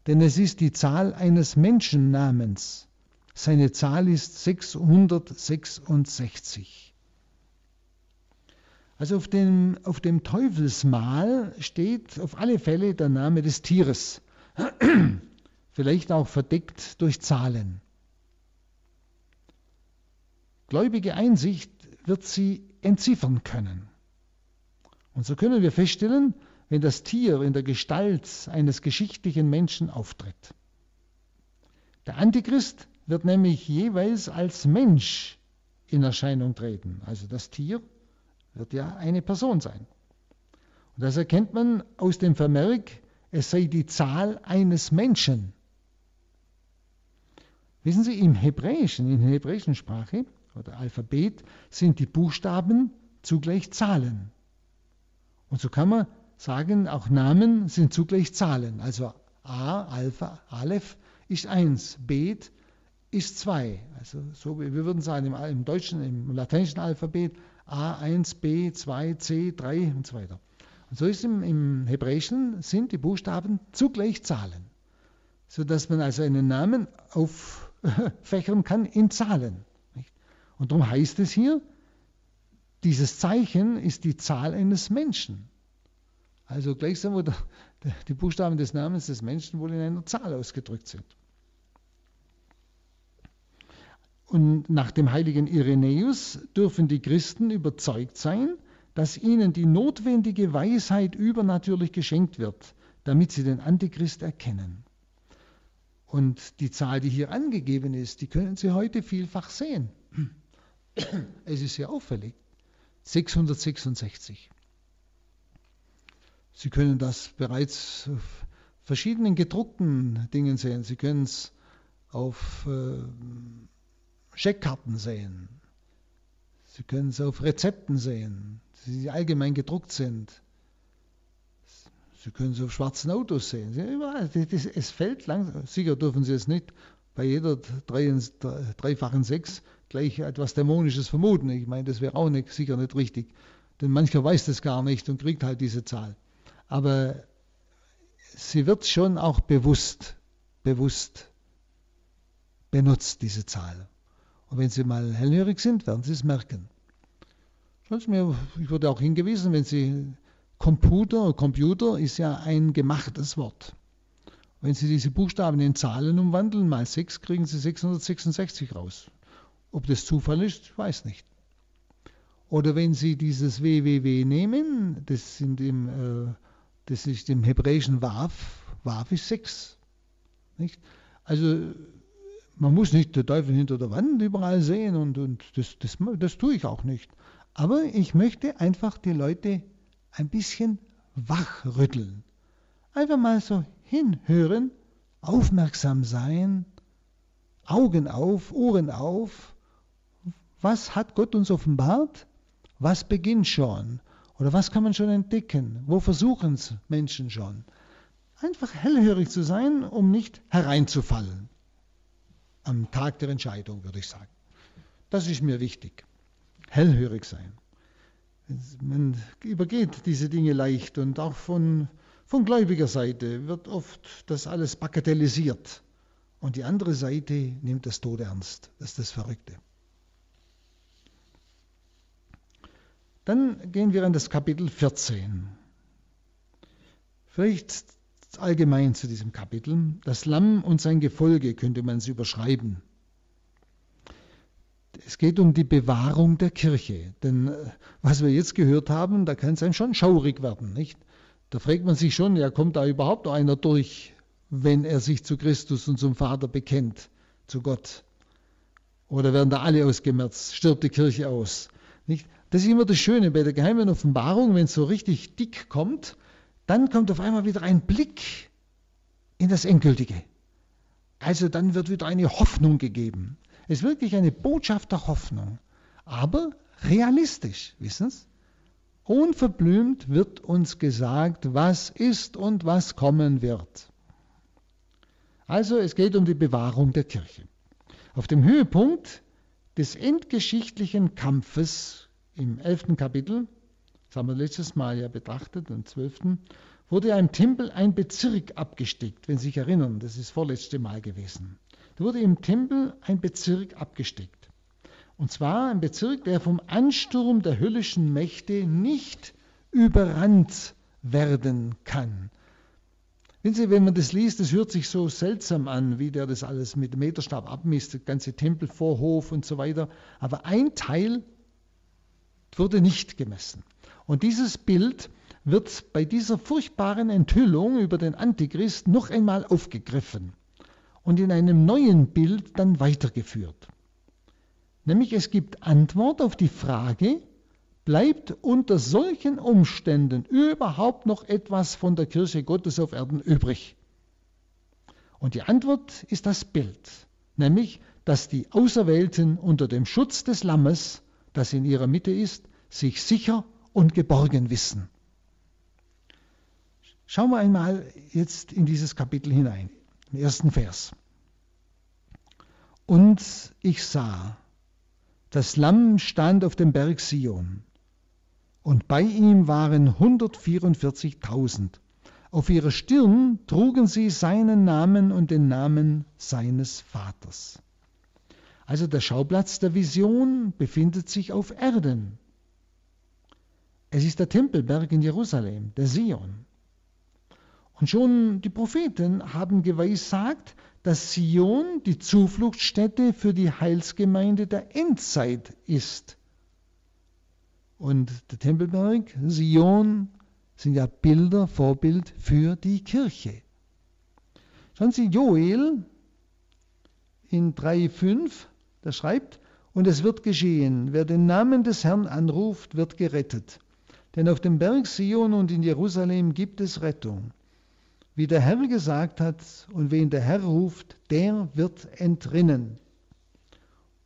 Denn es ist die Zahl eines Menschennamens. Seine Zahl ist 666. Also auf dem, auf dem Teufelsmal steht auf alle Fälle der Name des Tieres, vielleicht auch verdeckt durch Zahlen. Gläubige Einsicht wird sie entziffern können. Und so können wir feststellen, wenn das Tier in der Gestalt eines geschichtlichen Menschen auftritt. Der Antichrist wird nämlich jeweils als Mensch in Erscheinung treten, also das Tier wird ja eine Person sein. Und das erkennt man aus dem Vermerk, es sei die Zahl eines Menschen. Wissen Sie, im Hebräischen, in der hebräischen Sprache oder Alphabet sind die Buchstaben zugleich Zahlen. Und so kann man sagen, auch Namen sind zugleich Zahlen. Also A, Alpha, Aleph ist 1, Bet ist 2. Also so, wir würden sagen im, im deutschen, im lateinischen Alphabet A1, B2, C3 und so weiter. Und so ist im, im Hebräischen sind die Buchstaben zugleich Zahlen, sodass man also einen Namen auffächern kann in Zahlen. Und darum heißt es hier, dieses Zeichen ist die Zahl eines Menschen. Also gleichsam, wo die Buchstaben des Namens des Menschen wohl in einer Zahl ausgedrückt sind. Und nach dem heiligen Irenäus dürfen die Christen überzeugt sein, dass ihnen die notwendige Weisheit übernatürlich geschenkt wird, damit sie den Antichrist erkennen. Und die Zahl, die hier angegeben ist, die können Sie heute vielfach sehen. Es ist sehr auffällig. 666. Sie können das bereits auf verschiedenen gedruckten Dingen sehen. Sie können es auf äh, Scheckkarten sehen. Sie können es auf Rezepten sehen, die allgemein gedruckt sind. Sie können es auf schwarzen Autos sehen. Es fällt langsam. Sicher dürfen Sie es nicht bei jeder dreifachen Sechs gleich etwas Dämonisches vermuten. Ich meine, das wäre auch nicht, sicher nicht richtig. Denn mancher weiß das gar nicht und kriegt halt diese Zahl. Aber sie wird schon auch bewusst, bewusst benutzt, diese Zahl. Und wenn Sie mal hellhörig sind, werden Sie es merken. Ich wurde auch hingewiesen, wenn Sie Computer, Computer ist ja ein gemachtes Wort. Wenn Sie diese Buchstaben in Zahlen umwandeln, mal 6, kriegen Sie 666 raus. Ob das Zufall ist, weiß nicht. Oder wenn Sie dieses WWW nehmen, das, sind im, äh, das ist im hebräischen Waf, Waf ist 6. Nicht? Also man muss nicht den Teufel hinter der Wand überall sehen und, und das, das, das tue ich auch nicht. Aber ich möchte einfach die Leute ein bisschen wachrütteln. Einfach mal so hinhören, aufmerksam sein, Augen auf, Ohren auf. Was hat Gott uns offenbart? Was beginnt schon? Oder was kann man schon entdecken? Wo versuchen es Menschen schon? Einfach hellhörig zu sein, um nicht hereinzufallen. Am Tag der Entscheidung, würde ich sagen. Das ist mir wichtig. Hellhörig sein. Man übergeht diese Dinge leicht und auch von, von gläubiger Seite wird oft das alles bagatellisiert. Und die andere Seite nimmt das Tod ernst. Das ist das Verrückte. Dann gehen wir in das Kapitel 14. Vielleicht allgemein zu diesem Kapitel. Das Lamm und sein Gefolge könnte man es überschreiben. Es geht um die Bewahrung der Kirche. Denn äh, was wir jetzt gehört haben, da kann es einem schon schaurig werden, nicht? Da fragt man sich schon, ja, kommt da überhaupt noch einer durch, wenn er sich zu Christus und zum Vater bekennt, zu Gott? Oder werden da alle ausgemerzt? Stirbt die Kirche aus? Nicht? Das ist immer das Schöne bei der geheimen Offenbarung, wenn es so richtig dick kommt, dann kommt auf einmal wieder ein Blick in das Endgültige. Also dann wird wieder eine Hoffnung gegeben. Es ist wirklich eine Botschaft der Hoffnung, aber realistisch, wissen Sie? Unverblümt wird uns gesagt, was ist und was kommen wird. Also es geht um die Bewahrung der Kirche. Auf dem Höhepunkt des endgeschichtlichen Kampfes im elften Kapitel, das haben wir letztes Mal ja betrachtet, im zwölften, wurde ja im Tempel ein Bezirk abgesteckt, wenn Sie sich erinnern, das ist das vorletzte Mal gewesen. Da wurde im Tempel ein Bezirk abgesteckt. Und zwar ein Bezirk, der vom Ansturm der höllischen Mächte nicht überrannt werden kann. Wenn Sie, wenn man das liest, das hört sich so seltsam an, wie der das alles mit dem Meterstab abmisst, der ganze Tempelvorhof und so weiter. Aber ein Teil wurde nicht gemessen. Und dieses Bild wird bei dieser furchtbaren Enthüllung über den Antichrist noch einmal aufgegriffen und in einem neuen Bild dann weitergeführt. Nämlich es gibt Antwort auf die Frage, bleibt unter solchen Umständen überhaupt noch etwas von der Kirche Gottes auf Erden übrig? Und die Antwort ist das Bild, nämlich dass die Auserwählten unter dem Schutz des Lammes das in ihrer Mitte ist, sich sicher und geborgen wissen. Schauen wir einmal jetzt in dieses Kapitel hinein, im ersten Vers. Und ich sah, das Lamm stand auf dem Berg Sion, und bei ihm waren 144.000. Auf ihrer Stirn trugen sie seinen Namen und den Namen seines Vaters. Also der Schauplatz der Vision befindet sich auf Erden. Es ist der Tempelberg in Jerusalem, der Sion. Und schon die Propheten haben geweissagt, dass Sion die Zufluchtsstätte für die Heilsgemeinde der Endzeit ist. Und der Tempelberg, Sion, sind ja Bilder, Vorbild für die Kirche. Schauen Sie, Joel in 3,5 der schreibt, und es wird geschehen, wer den Namen des Herrn anruft, wird gerettet. Denn auf dem Berg Sion und in Jerusalem gibt es Rettung. Wie der Herr gesagt hat, und wen der Herr ruft, der wird entrinnen.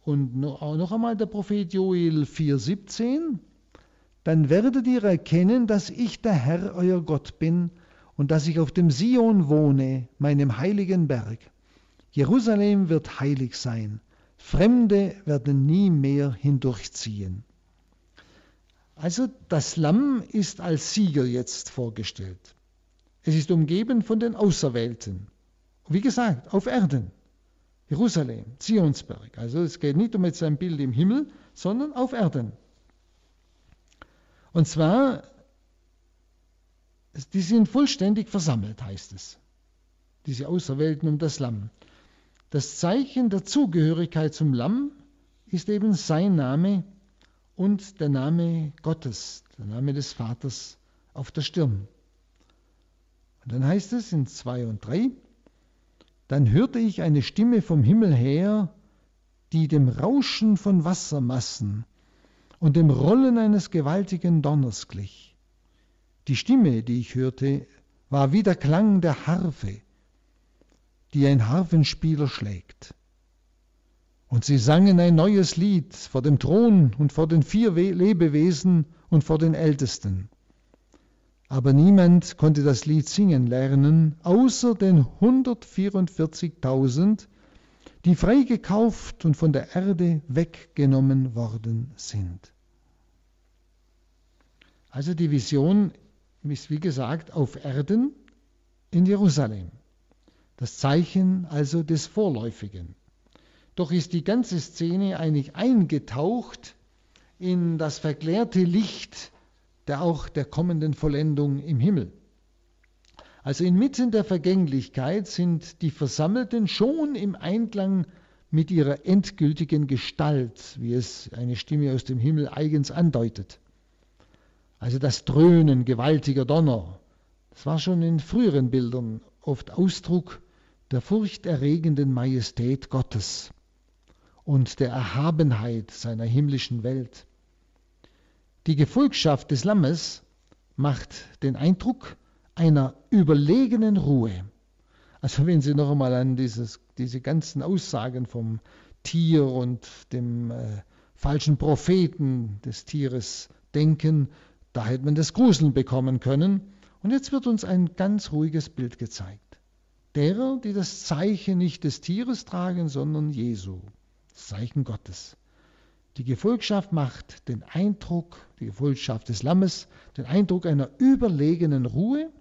Und noch einmal der Prophet Joel 4,17. Dann werdet ihr erkennen, dass ich der Herr, euer Gott bin, und dass ich auf dem Sion wohne, meinem heiligen Berg. Jerusalem wird heilig sein Fremde werden nie mehr hindurchziehen. Also das Lamm ist als Sieger jetzt vorgestellt. Es ist umgeben von den Auserwählten. Wie gesagt, auf Erden. Jerusalem, Zionsberg. Also es geht nicht um jetzt ein Bild im Himmel, sondern auf Erden. Und zwar, die sind vollständig versammelt, heißt es. diese Auserwählten um das Lamm. Das Zeichen der Zugehörigkeit zum Lamm ist eben sein Name und der Name Gottes, der Name des Vaters auf der Stirn. Und dann heißt es in 2 und 3, dann hörte ich eine Stimme vom Himmel her, die dem Rauschen von Wassermassen und dem Rollen eines gewaltigen Donners glich. Die Stimme, die ich hörte, war wie der Klang der Harfe, die ein Harfenspieler schlägt. Und sie sangen ein neues Lied vor dem Thron und vor den vier Lebewesen und vor den Ältesten. Aber niemand konnte das Lied singen lernen, außer den 144.000, die freigekauft und von der Erde weggenommen worden sind. Also die Vision ist wie gesagt auf Erden in Jerusalem. Das Zeichen also des Vorläufigen. Doch ist die ganze Szene eigentlich eingetaucht in das verklärte Licht der auch der kommenden Vollendung im Himmel. Also inmitten der Vergänglichkeit sind die Versammelten schon im Einklang mit ihrer endgültigen Gestalt, wie es eine Stimme aus dem Himmel eigens andeutet. Also das Dröhnen gewaltiger Donner, das war schon in früheren Bildern oft Ausdruck der furchterregenden Majestät Gottes und der Erhabenheit seiner himmlischen Welt. Die Gefolgschaft des Lammes macht den Eindruck einer überlegenen Ruhe. Also wenn Sie noch einmal an dieses, diese ganzen Aussagen vom Tier und dem äh, falschen Propheten des Tieres denken, da hätte man das Gruseln bekommen können. Und jetzt wird uns ein ganz ruhiges Bild gezeigt. Derer, die das Zeichen nicht des Tieres tragen, sondern Jesu, das Zeichen Gottes. Die Gefolgschaft macht den Eindruck, die Gefolgschaft des Lammes, den Eindruck einer überlegenen Ruhe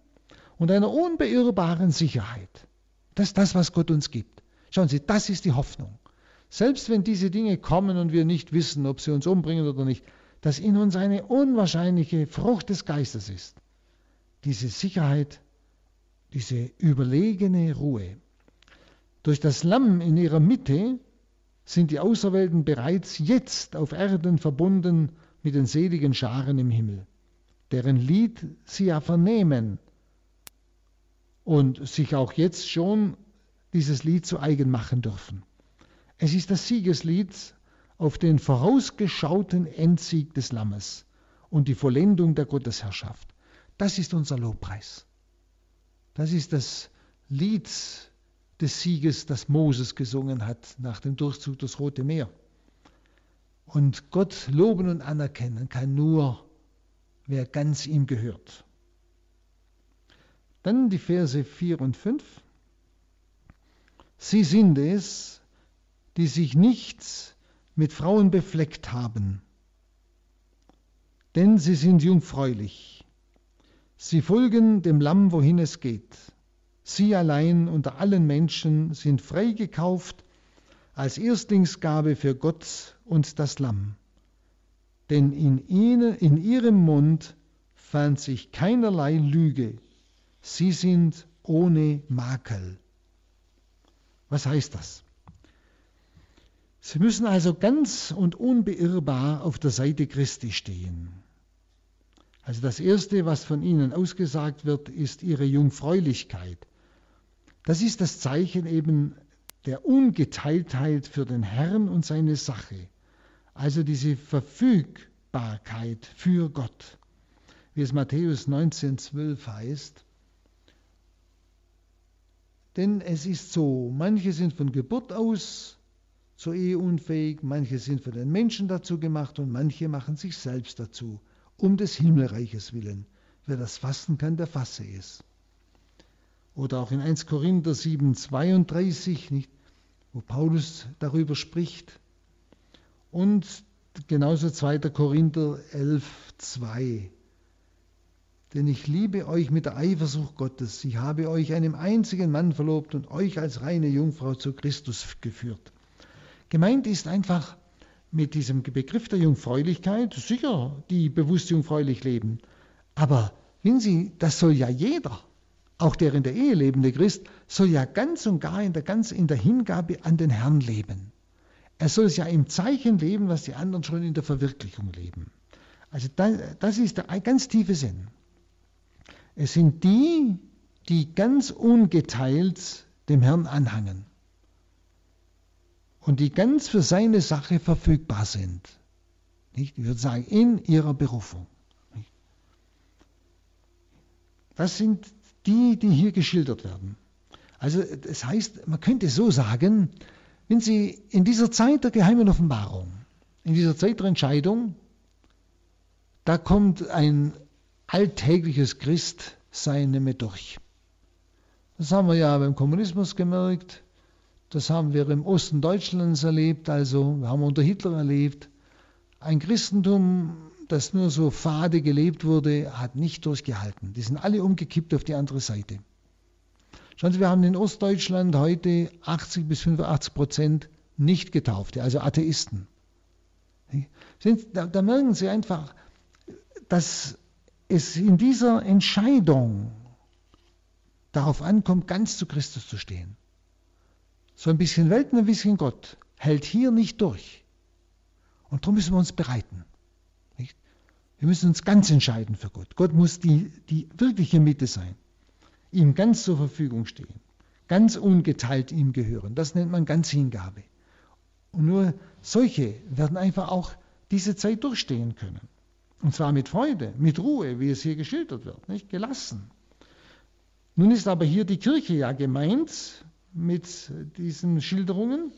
und einer unbeirrbaren Sicherheit. Das ist das, was Gott uns gibt. Schauen Sie, das ist die Hoffnung. Selbst wenn diese Dinge kommen und wir nicht wissen, ob sie uns umbringen oder nicht, dass in uns eine unwahrscheinliche Frucht des Geistes ist. Diese Sicherheit, diese überlegene Ruhe. Durch das Lamm in ihrer Mitte sind die Auserwählten bereits jetzt auf Erden verbunden mit den seligen Scharen im Himmel, deren Lied sie ja vernehmen und sich auch jetzt schon dieses Lied zu eigen machen dürfen. Es ist das Siegeslied auf den vorausgeschauten Endsieg des Lammes und die Vollendung der Gottesherrschaft. Das ist unser Lobpreis. Das ist das Lied des Sieges, das Moses gesungen hat nach dem Durchzug durchs Rote Meer. Und Gott loben und anerkennen kann nur, wer ganz ihm gehört. Dann die Verse 4 und 5. Sie sind es, die sich nicht mit Frauen befleckt haben, denn sie sind jungfräulich. Sie folgen dem Lamm, wohin es geht. Sie allein unter allen Menschen sind freigekauft als Erstlingsgabe für Gott und das Lamm. Denn in, ihnen, in ihrem Mund fand sich keinerlei Lüge. Sie sind ohne Makel. Was heißt das? Sie müssen also ganz und unbeirrbar auf der Seite Christi stehen. Also das Erste, was von ihnen ausgesagt wird, ist ihre Jungfräulichkeit. Das ist das Zeichen eben der Ungeteiltheit für den Herrn und seine Sache. Also diese Verfügbarkeit für Gott. Wie es Matthäus 19,12 heißt. Denn es ist so, manche sind von Geburt aus zur Ehe unfähig, manche sind von den Menschen dazu gemacht und manche machen sich selbst dazu, um des Himmelreiches willen. Wer das fassen kann, der fasse es. Oder auch in 1 Korinther 7, 32, nicht, wo Paulus darüber spricht. Und genauso 2. Korinther 11, 2. Denn ich liebe euch mit der Eifersucht Gottes. Ich habe euch einem einzigen Mann verlobt und euch als reine Jungfrau zu Christus geführt. Gemeint ist einfach mit diesem Begriff der Jungfräulichkeit sicher, die bewusst jungfräulich leben. Aber wissen Sie, das soll ja jeder. auch der in der Ehe lebende Christ, soll ja ganz und gar in der, ganz in der Hingabe an den Herrn leben. Er soll es ja im Zeichen leben, was die anderen schon in der Verwirklichung leben. Also das, das ist der ganz tiefe Sinn. Es sind die, die ganz ungeteilt dem Herrn anhangen und die ganz für seine Sache verfügbar sind. Ich würde sagen, in ihrer Berufung. Das sind die, die hier geschildert werden. Also das heißt, man könnte so sagen, wenn Sie in dieser Zeit der geheimen Offenbarung, in dieser Zeit der Entscheidung, da kommt ein alltägliches Christsein nicht mehr durch. Das haben wir ja beim Kommunismus gemerkt, das haben wir im Osten Deutschlands erlebt, also wir haben unter Hitler erlebt. Ein Christentum, das nur so fade gelebt wurde, hat nicht durchgehalten. Die sind alle umgekippt auf die andere Seite. Schauen Sie, wir haben in Ostdeutschland heute 80 bis 85 Prozent nicht Getaufte, also Atheisten. Da, merken Sie einfach, dass es in dieser Entscheidung darauf ankommt, ganz zu Christus zu stehen. So ein bisschen Welt und ein bisschen Gott hält hier nicht durch. Und darum müssen wir uns bereiten. Nicht? Wir müssen uns ganz entscheiden für Gott. Gott muss die, die wirkliche Mitte sein ihm ganz zur Verfügung stehen, ganz ungeteilt ihm gehören. Das nennt man ganz Hingabe. Und nur solche werden einfach auch diese Zeit durchstehen können. Und zwar mit Freude, mit Ruhe, wie es hier geschildert wird, nicht gelassen. Nun ist aber hier die Kirche ja gemeint mit diesen Schilderungen,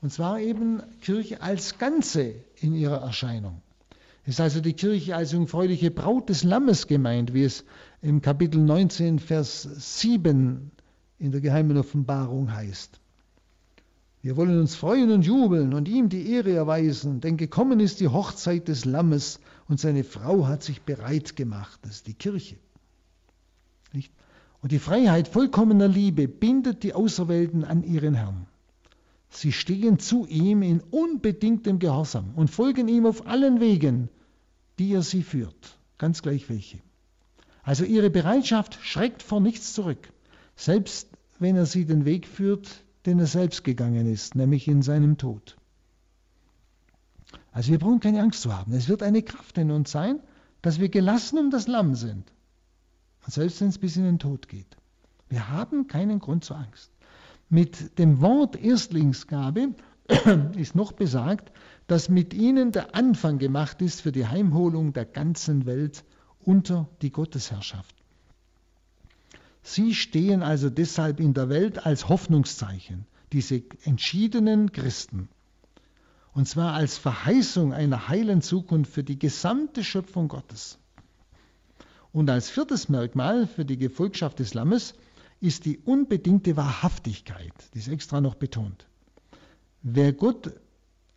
und zwar eben Kirche als Ganze in ihrer Erscheinung. Es ist also die Kirche als jungfräuliche Braut des Lammes gemeint, wie es im Kapitel 19, Vers 7 in der geheimen Offenbarung heißt. Wir wollen uns freuen und jubeln und ihm die Ehre erweisen, denn gekommen ist die Hochzeit des Lammes und seine Frau hat sich bereit gemacht. Das ist die Kirche. Nicht? Und die Freiheit vollkommener Liebe bindet die Auserwählten an ihren Herrn. Sie stehen zu ihm in unbedingtem Gehorsam und folgen ihm auf allen Wegen, die er sie führt, ganz gleich welche. Also ihre Bereitschaft schreckt vor nichts zurück, selbst wenn er sie den Weg führt, den er selbst gegangen ist, nämlich in seinem Tod. Also wir brauchen keine Angst zu haben. Es wird eine Kraft in uns sein, dass wir gelassen um das Lamm sind. Selbst wenn es bis in den Tod geht. Wir haben keinen Grund zur Angst. Mit dem Wort Erstlingsgabe ist noch besagt, dass mit ihnen der Anfang gemacht ist für die Heimholung der ganzen Welt unter die Gottesherrschaft. Sie stehen also deshalb in der Welt als Hoffnungszeichen, diese entschiedenen Christen. Und zwar als Verheißung einer heilen Zukunft für die gesamte Schöpfung Gottes. Und als viertes Merkmal für die Gefolgschaft des Lammes ist die unbedingte Wahrhaftigkeit, die ist extra noch betont. Wer Gott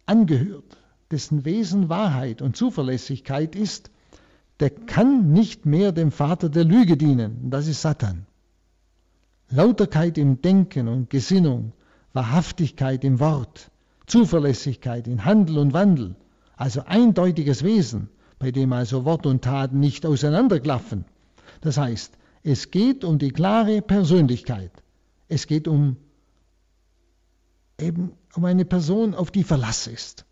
angehört, dessen Wesen Wahrheit und Zuverlässigkeit ist, der kann nicht mehr dem Vater der Lüge dienen. Das ist Satan. Lauterkeit im Denken und Gesinnung, Wahrhaftigkeit im Wort, Zuverlässigkeit in Handel und Wandel, also eindeutiges Wesen, bei dem also Wort und Taten nicht auseinanderklaffen. Das heißt, es geht um die klare Persönlichkeit. Es geht um eben um eine Person, auf die Verlass ist.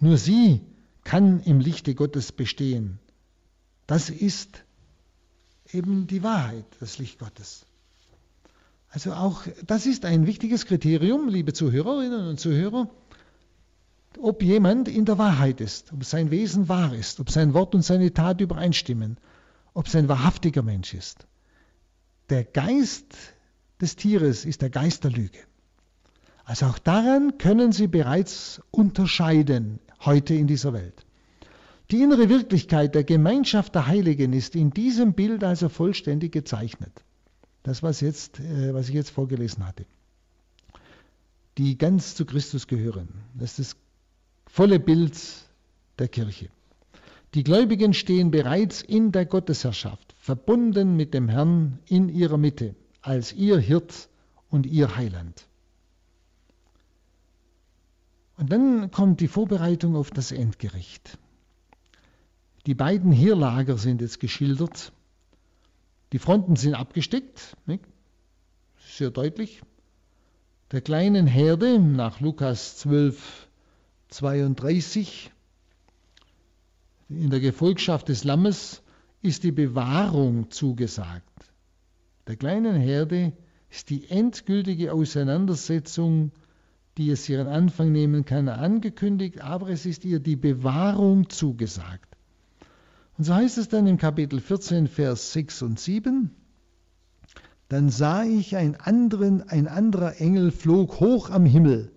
Nur sie kann im Lichte Gottes bestehen. Das ist eben die Wahrheit, das Licht Gottes. Also auch das ist ein wichtiges Kriterium, liebe Zuhörerinnen und Zuhörer, ob jemand in der Wahrheit ist, ob sein Wesen wahr ist, ob sein Wort und seine Tat übereinstimmen, ob es ein wahrhaftiger Mensch ist. Der Geist des Tieres ist der Geist der Lüge. Also auch daran können Sie bereits unterscheiden heute in dieser Welt. Die innere Wirklichkeit der Gemeinschaft der Heiligen ist in diesem Bild also vollständig gezeichnet. Das, was, jetzt, äh, was ich jetzt vorgelesen hatte. Die ganz zu Christus gehören. Das ist das volle Bild der Kirche. Die Gläubigen stehen bereits in der Gottesherrschaft, verbunden mit dem Herrn in ihrer Mitte, als ihr Hirt und ihr Heiland. Und dann kommt die Vorbereitung auf das Endgericht. Die beiden Heerlager sind jetzt geschildert. Die Fronten sind abgesteckt, sehr deutlich. Der kleinen Herde nach Lukas 12, 32 in der Gefolgschaft des Lammes ist die Bewahrung zugesagt. Der kleinen Herde ist die endgültige Auseinandersetzung, die es ihren Anfang nehmen kann, angekündigt, aber es ist ihr die Bewahrung zugesagt. Und so heißt es dann im Kapitel 14, Vers 6 und 7. Dann sah ich ein, anderen, ein anderer Engel flog hoch am Himmel.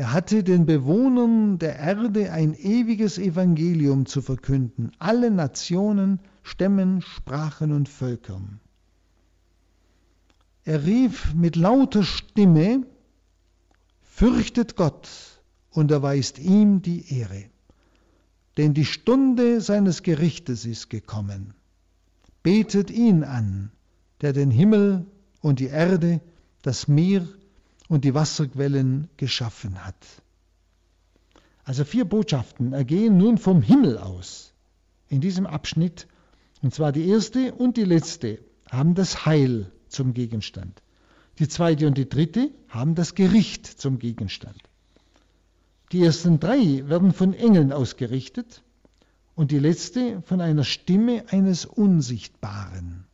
Er hatte den Bewohnern der Erde ein ewiges Evangelium zu verkünden, alle Nationen, Stämmen, Sprachen und Völkern. Er rief mit lauter Stimme, Fürchtet Gott und erweist ihm die Ehre, denn die Stunde seines Gerichtes ist gekommen. Betet ihn an, der den Himmel und die Erde, das Meer und die Wasserquellen geschaffen hat. Also vier Botschaften ergehen nun vom Himmel aus in diesem Abschnitt, und zwar die erste und die letzte haben das Heil zum Gegenstand. Die zweite und die dritte haben das Gericht zum Gegenstand. Die ersten drei werden von Engeln ausgerichtet und die letzte von einer Stimme eines Unsichtbaren.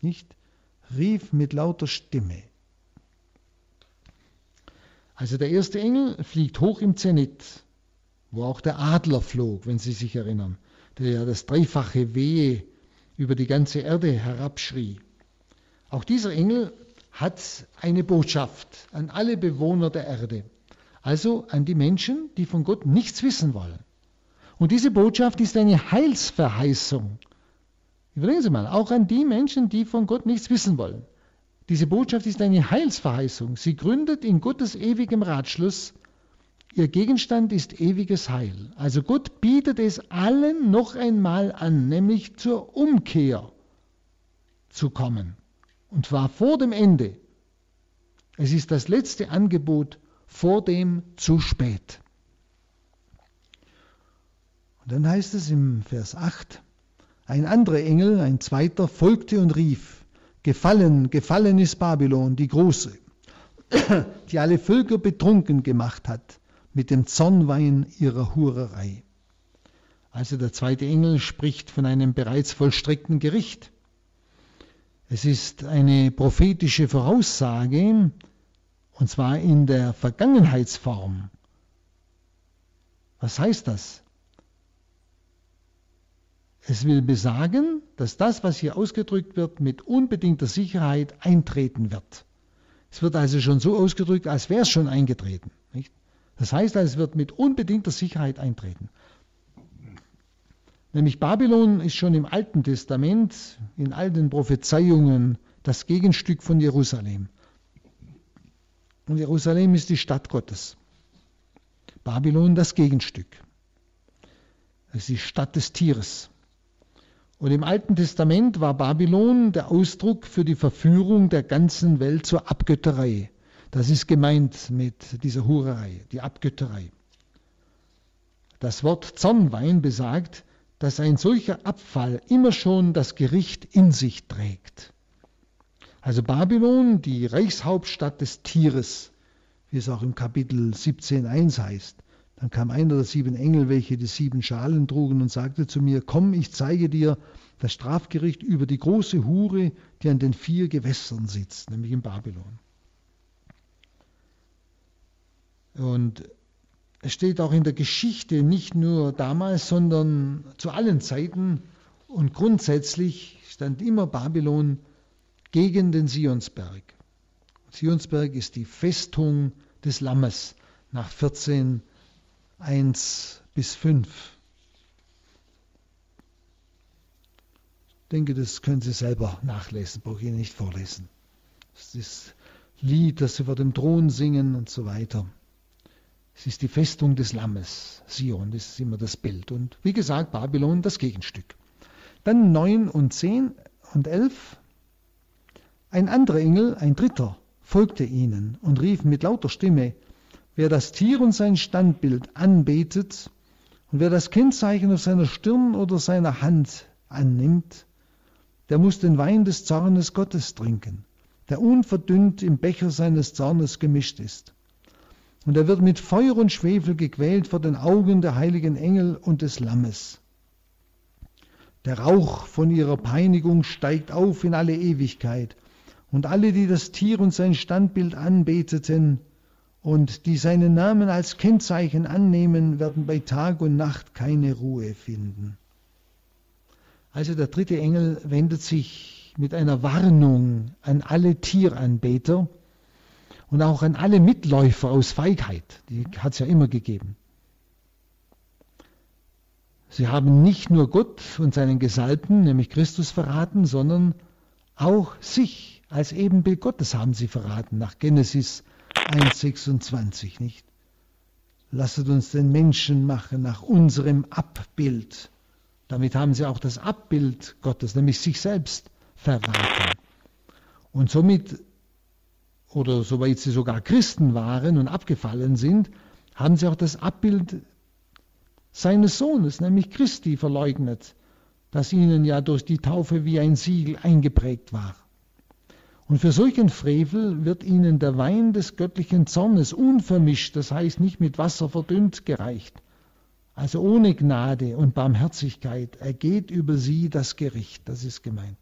Nicht? Rief mit lauter Stimme. Also der erste Engel fliegt hoch im Zenit, wo auch der Adler flog, wenn Sie sich erinnern der ja das dreifache Wehe über die ganze Erde herabschrie. Auch dieser Engel hat eine Botschaft an alle Bewohner der Erde, also an die Menschen, die von Gott nichts wissen wollen. Und diese Botschaft ist eine Heilsverheißung. Überlegen Sie mal, auch an die Menschen, die von Gott nichts wissen wollen. Diese Botschaft ist eine Heilsverheißung. Sie gründet in Gottes ewigem Ratschluss Ihr Gegenstand ist ewiges Heil. Also Gott bietet es allen noch einmal an, nämlich zur Umkehr zu kommen. Und zwar vor dem Ende. Es ist das letzte Angebot vor dem zu spät. Und dann heißt es im Vers 8, ein anderer Engel, ein zweiter, folgte und rief, Gefallen, gefallen ist Babylon, die große, die alle Völker betrunken gemacht hat mit dem Zornwein ihrer Hurerei. Also der zweite Engel spricht von einem bereits vollstreckten Gericht. Es ist eine prophetische Voraussage, und zwar in der Vergangenheitsform. Was heißt das? Es will besagen, dass das, was hier ausgedrückt wird, mit unbedingter Sicherheit eintreten wird. Es wird also schon so ausgedrückt, als wäre es schon eingetreten. Nicht? Das heißt, es wird mit unbedingter Sicherheit eintreten. Nämlich Babylon ist schon im Alten Testament, in all den Prophezeiungen, das Gegenstück von Jerusalem. Und Jerusalem ist die Stadt Gottes. Babylon das Gegenstück. Es ist die Stadt des Tieres. Und im Alten Testament war Babylon der Ausdruck für die Verführung der ganzen Welt zur Abgötterei. Das ist gemeint mit dieser Hurerei, die Abgötterei. Das Wort Zornwein besagt, dass ein solcher Abfall immer schon das Gericht in sich trägt. Also Babylon, die Reichshauptstadt des Tieres, wie es auch im Kapitel 17.1 heißt. Dann kam einer der sieben Engel, welche die sieben Schalen trugen, und sagte zu mir, komm, ich zeige dir das Strafgericht über die große Hure, die an den vier Gewässern sitzt, nämlich in Babylon. Und es steht auch in der Geschichte, nicht nur damals, sondern zu allen Zeiten und grundsätzlich stand immer Babylon gegen den Sionsberg. Sionsberg ist die Festung des Lammes nach 14, 1 bis 5. Ich denke, das können Sie selber nachlesen, brauche ich Ihnen nicht vorlesen. Das ist das Lied, das Sie vor dem Thron singen und so weiter. Es ist die Festung des Lammes. Sion, das ist immer das Bild. Und wie gesagt, Babylon das Gegenstück. Dann 9 und 10 und 11. Ein anderer Engel, ein dritter, folgte ihnen und rief mit lauter Stimme, wer das Tier und sein Standbild anbetet Und wer das Kennzeichen auf seiner Stirn oder seiner Hand annimmt, der muss den Wein des Zornes Gottes trinken, der unverdünnt im Becher seines Zornes gemischt ist. Und er wird mit Feuer und Schwefel gequält vor den Augen der heiligen Engel und des Lammes. Der Rauch von ihrer Peinigung steigt auf in alle Ewigkeit, und alle, die das Tier und sein Standbild anbeteten und die seinen Namen als Kennzeichen annehmen, werden bei Tag und Nacht keine Ruhe finden. Also der dritte Engel wendet sich mit einer Warnung an alle Tieranbeter und auch an alle Mitläufer aus Feigheit. Die hat es ja immer gegeben. Sie haben nicht nur Gott und seinen Gesalbten, nämlich Christus, verraten, sondern auch sich als Ebenbild Gottes haben sie verraten, nach Genesis 1,26, nicht? Lasset uns den Menschen machen nach unserem Abbild. Damit haben sie auch das Abbild Gottes, nämlich sich selbst, verraten. Und somit, oder soweit sie sogar Christen waren und abgefallen sind, haben sie auch das Abbild seines Sohnes, nämlich Christi, verleugnet, das ihnen ja durch die Taufe wie ein Siegel eingeprägt war. Und für solchen Frevel wird ihnen der Wein des göttlichen Zornes unvermischt, das heißt nicht mit Wasser verdünnt, gereicht. Also ohne Gnade und Barmherzigkeit ergeht über sie das Gericht, das ist gemeint.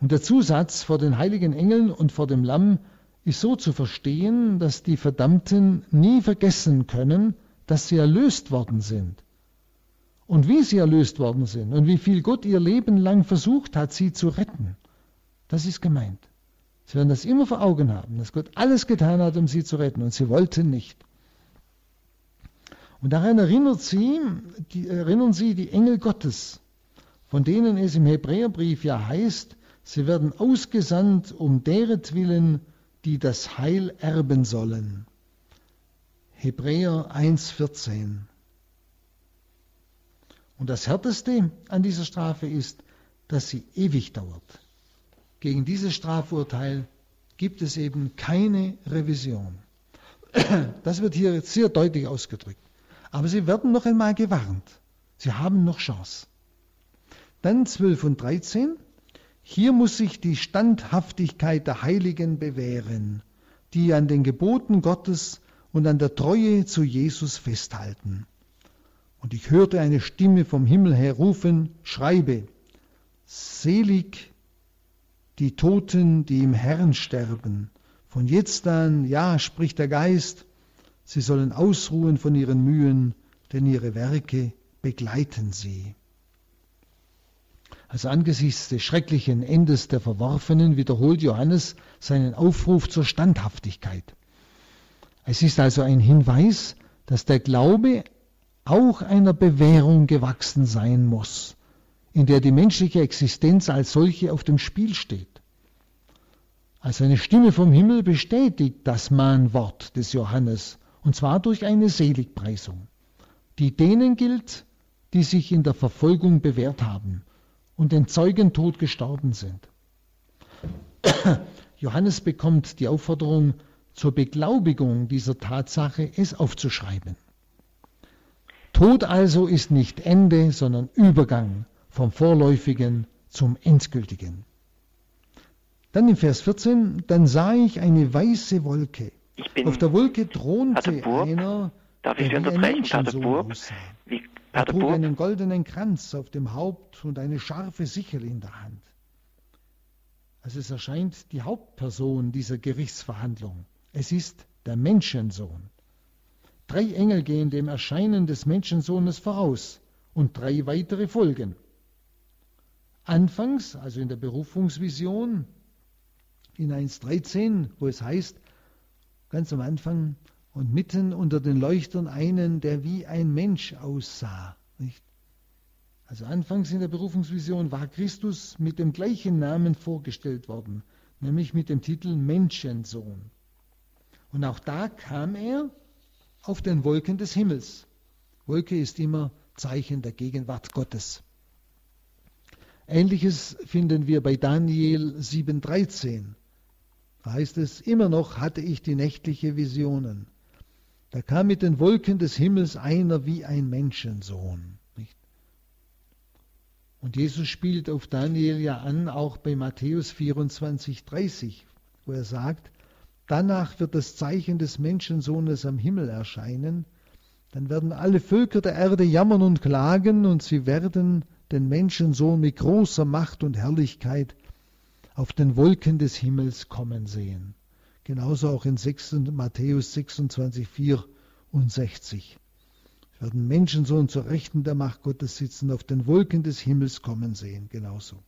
Und der Zusatz vor den heiligen Engeln und vor dem Lamm ist so zu verstehen, dass die Verdammten nie vergessen können, dass sie erlöst worden sind. Und wie sie erlöst worden sind und wie viel Gott ihr Leben lang versucht hat, sie zu retten. Das ist gemeint. Sie werden das immer vor Augen haben, dass Gott alles getan hat, um sie zu retten, und sie wollten nicht. Und daran erinnert sie, die, erinnern sie die Engel Gottes, von denen es im Hebräerbrief ja heißt, sie werden ausgesandt um deretwillen, die das Heil erben sollen. Hebräer 1,14. Und das Härteste an dieser Strafe ist, dass sie ewig dauert. Gegen dieses Strafurteil gibt es eben keine Revision. Das wird hier sehr deutlich ausgedrückt. Aber sie werden noch einmal gewarnt. Sie haben noch Chance. Dann 12 und 13. Hier muss sich die Standhaftigkeit der Heiligen bewähren, die an den Geboten Gottes und an der Treue zu Jesus festhalten. Und ich hörte eine Stimme vom Himmel her rufen, schreibe, selig die Toten, die im Herrn sterben. Von jetzt an, ja, spricht der Geist, sie sollen ausruhen von ihren Mühen, denn ihre Werke begleiten sie. Also angesichts des schrecklichen Endes der Verworfenen wiederholt Johannes seinen Aufruf zur Standhaftigkeit. Es ist also ein Hinweis, dass der Glaube auch einer Bewährung gewachsen sein muss in der die menschliche Existenz als solche auf dem Spiel steht. Als eine Stimme vom Himmel bestätigt das Mahnwort des Johannes, und zwar durch eine Seligpreisung, die denen gilt, die sich in der Verfolgung bewährt haben und den Zeugentod gestorben sind. Johannes bekommt die Aufforderung, zur Beglaubigung dieser Tatsache es aufzuschreiben. Tod also ist nicht Ende, sondern Übergang vom Vorläufigen zum Endgültigen. Dann im Vers 14, dann sah ich eine weiße Wolke. Auf der Wolke thronte einer, Darf ich der wie ein Menschensohn Wie, er trug einen goldenen Kranz auf dem Haupt und eine scharfe Sichel in der Hand. Also es erscheint die Hauptperson dieser Gerichtsverhandlung. Es ist der Menschensohn. Drei Engel gehen dem Erscheinen des Menschensohnes voraus und drei weitere folgen. Anfangs, also in der Berufungsvision, in 1.13, wo es heißt, ganz am Anfang, und mitten unter den Leuchtern einen, der wie ein Mensch aussah. Nicht? Also anfangs in der Berufungsvision war Christus mit dem gleichen Namen vorgestellt worden, nämlich mit dem Titel Menschensohn. Und auch da kam er auf den Wolken des Himmels. Wolke ist immer Zeichen der Gegenwart Gottes. Ähnliches finden wir bei Daniel 7,13. Da heißt es, immer noch hatte ich die nächtliche Visionen. Da kam mit den Wolken des Himmels einer wie ein Menschensohn. Und Jesus spielt auf Daniel ja an, auch bei Matthäus 24, 30, wo er sagt, danach wird das Zeichen des Menschensohnes am Himmel erscheinen, dann werden alle Völker der Erde jammern und klagen und sie werden den Menschensohn mit großer Macht und Herrlichkeit auf den Wolken des Himmels kommen sehen. Genauso auch in 6, Matthäus 26, 64. Wir werden Menschensohn zur Rechten der Macht Gottes sitzen, auf den Wolken des Himmels kommen sehen. Genauso.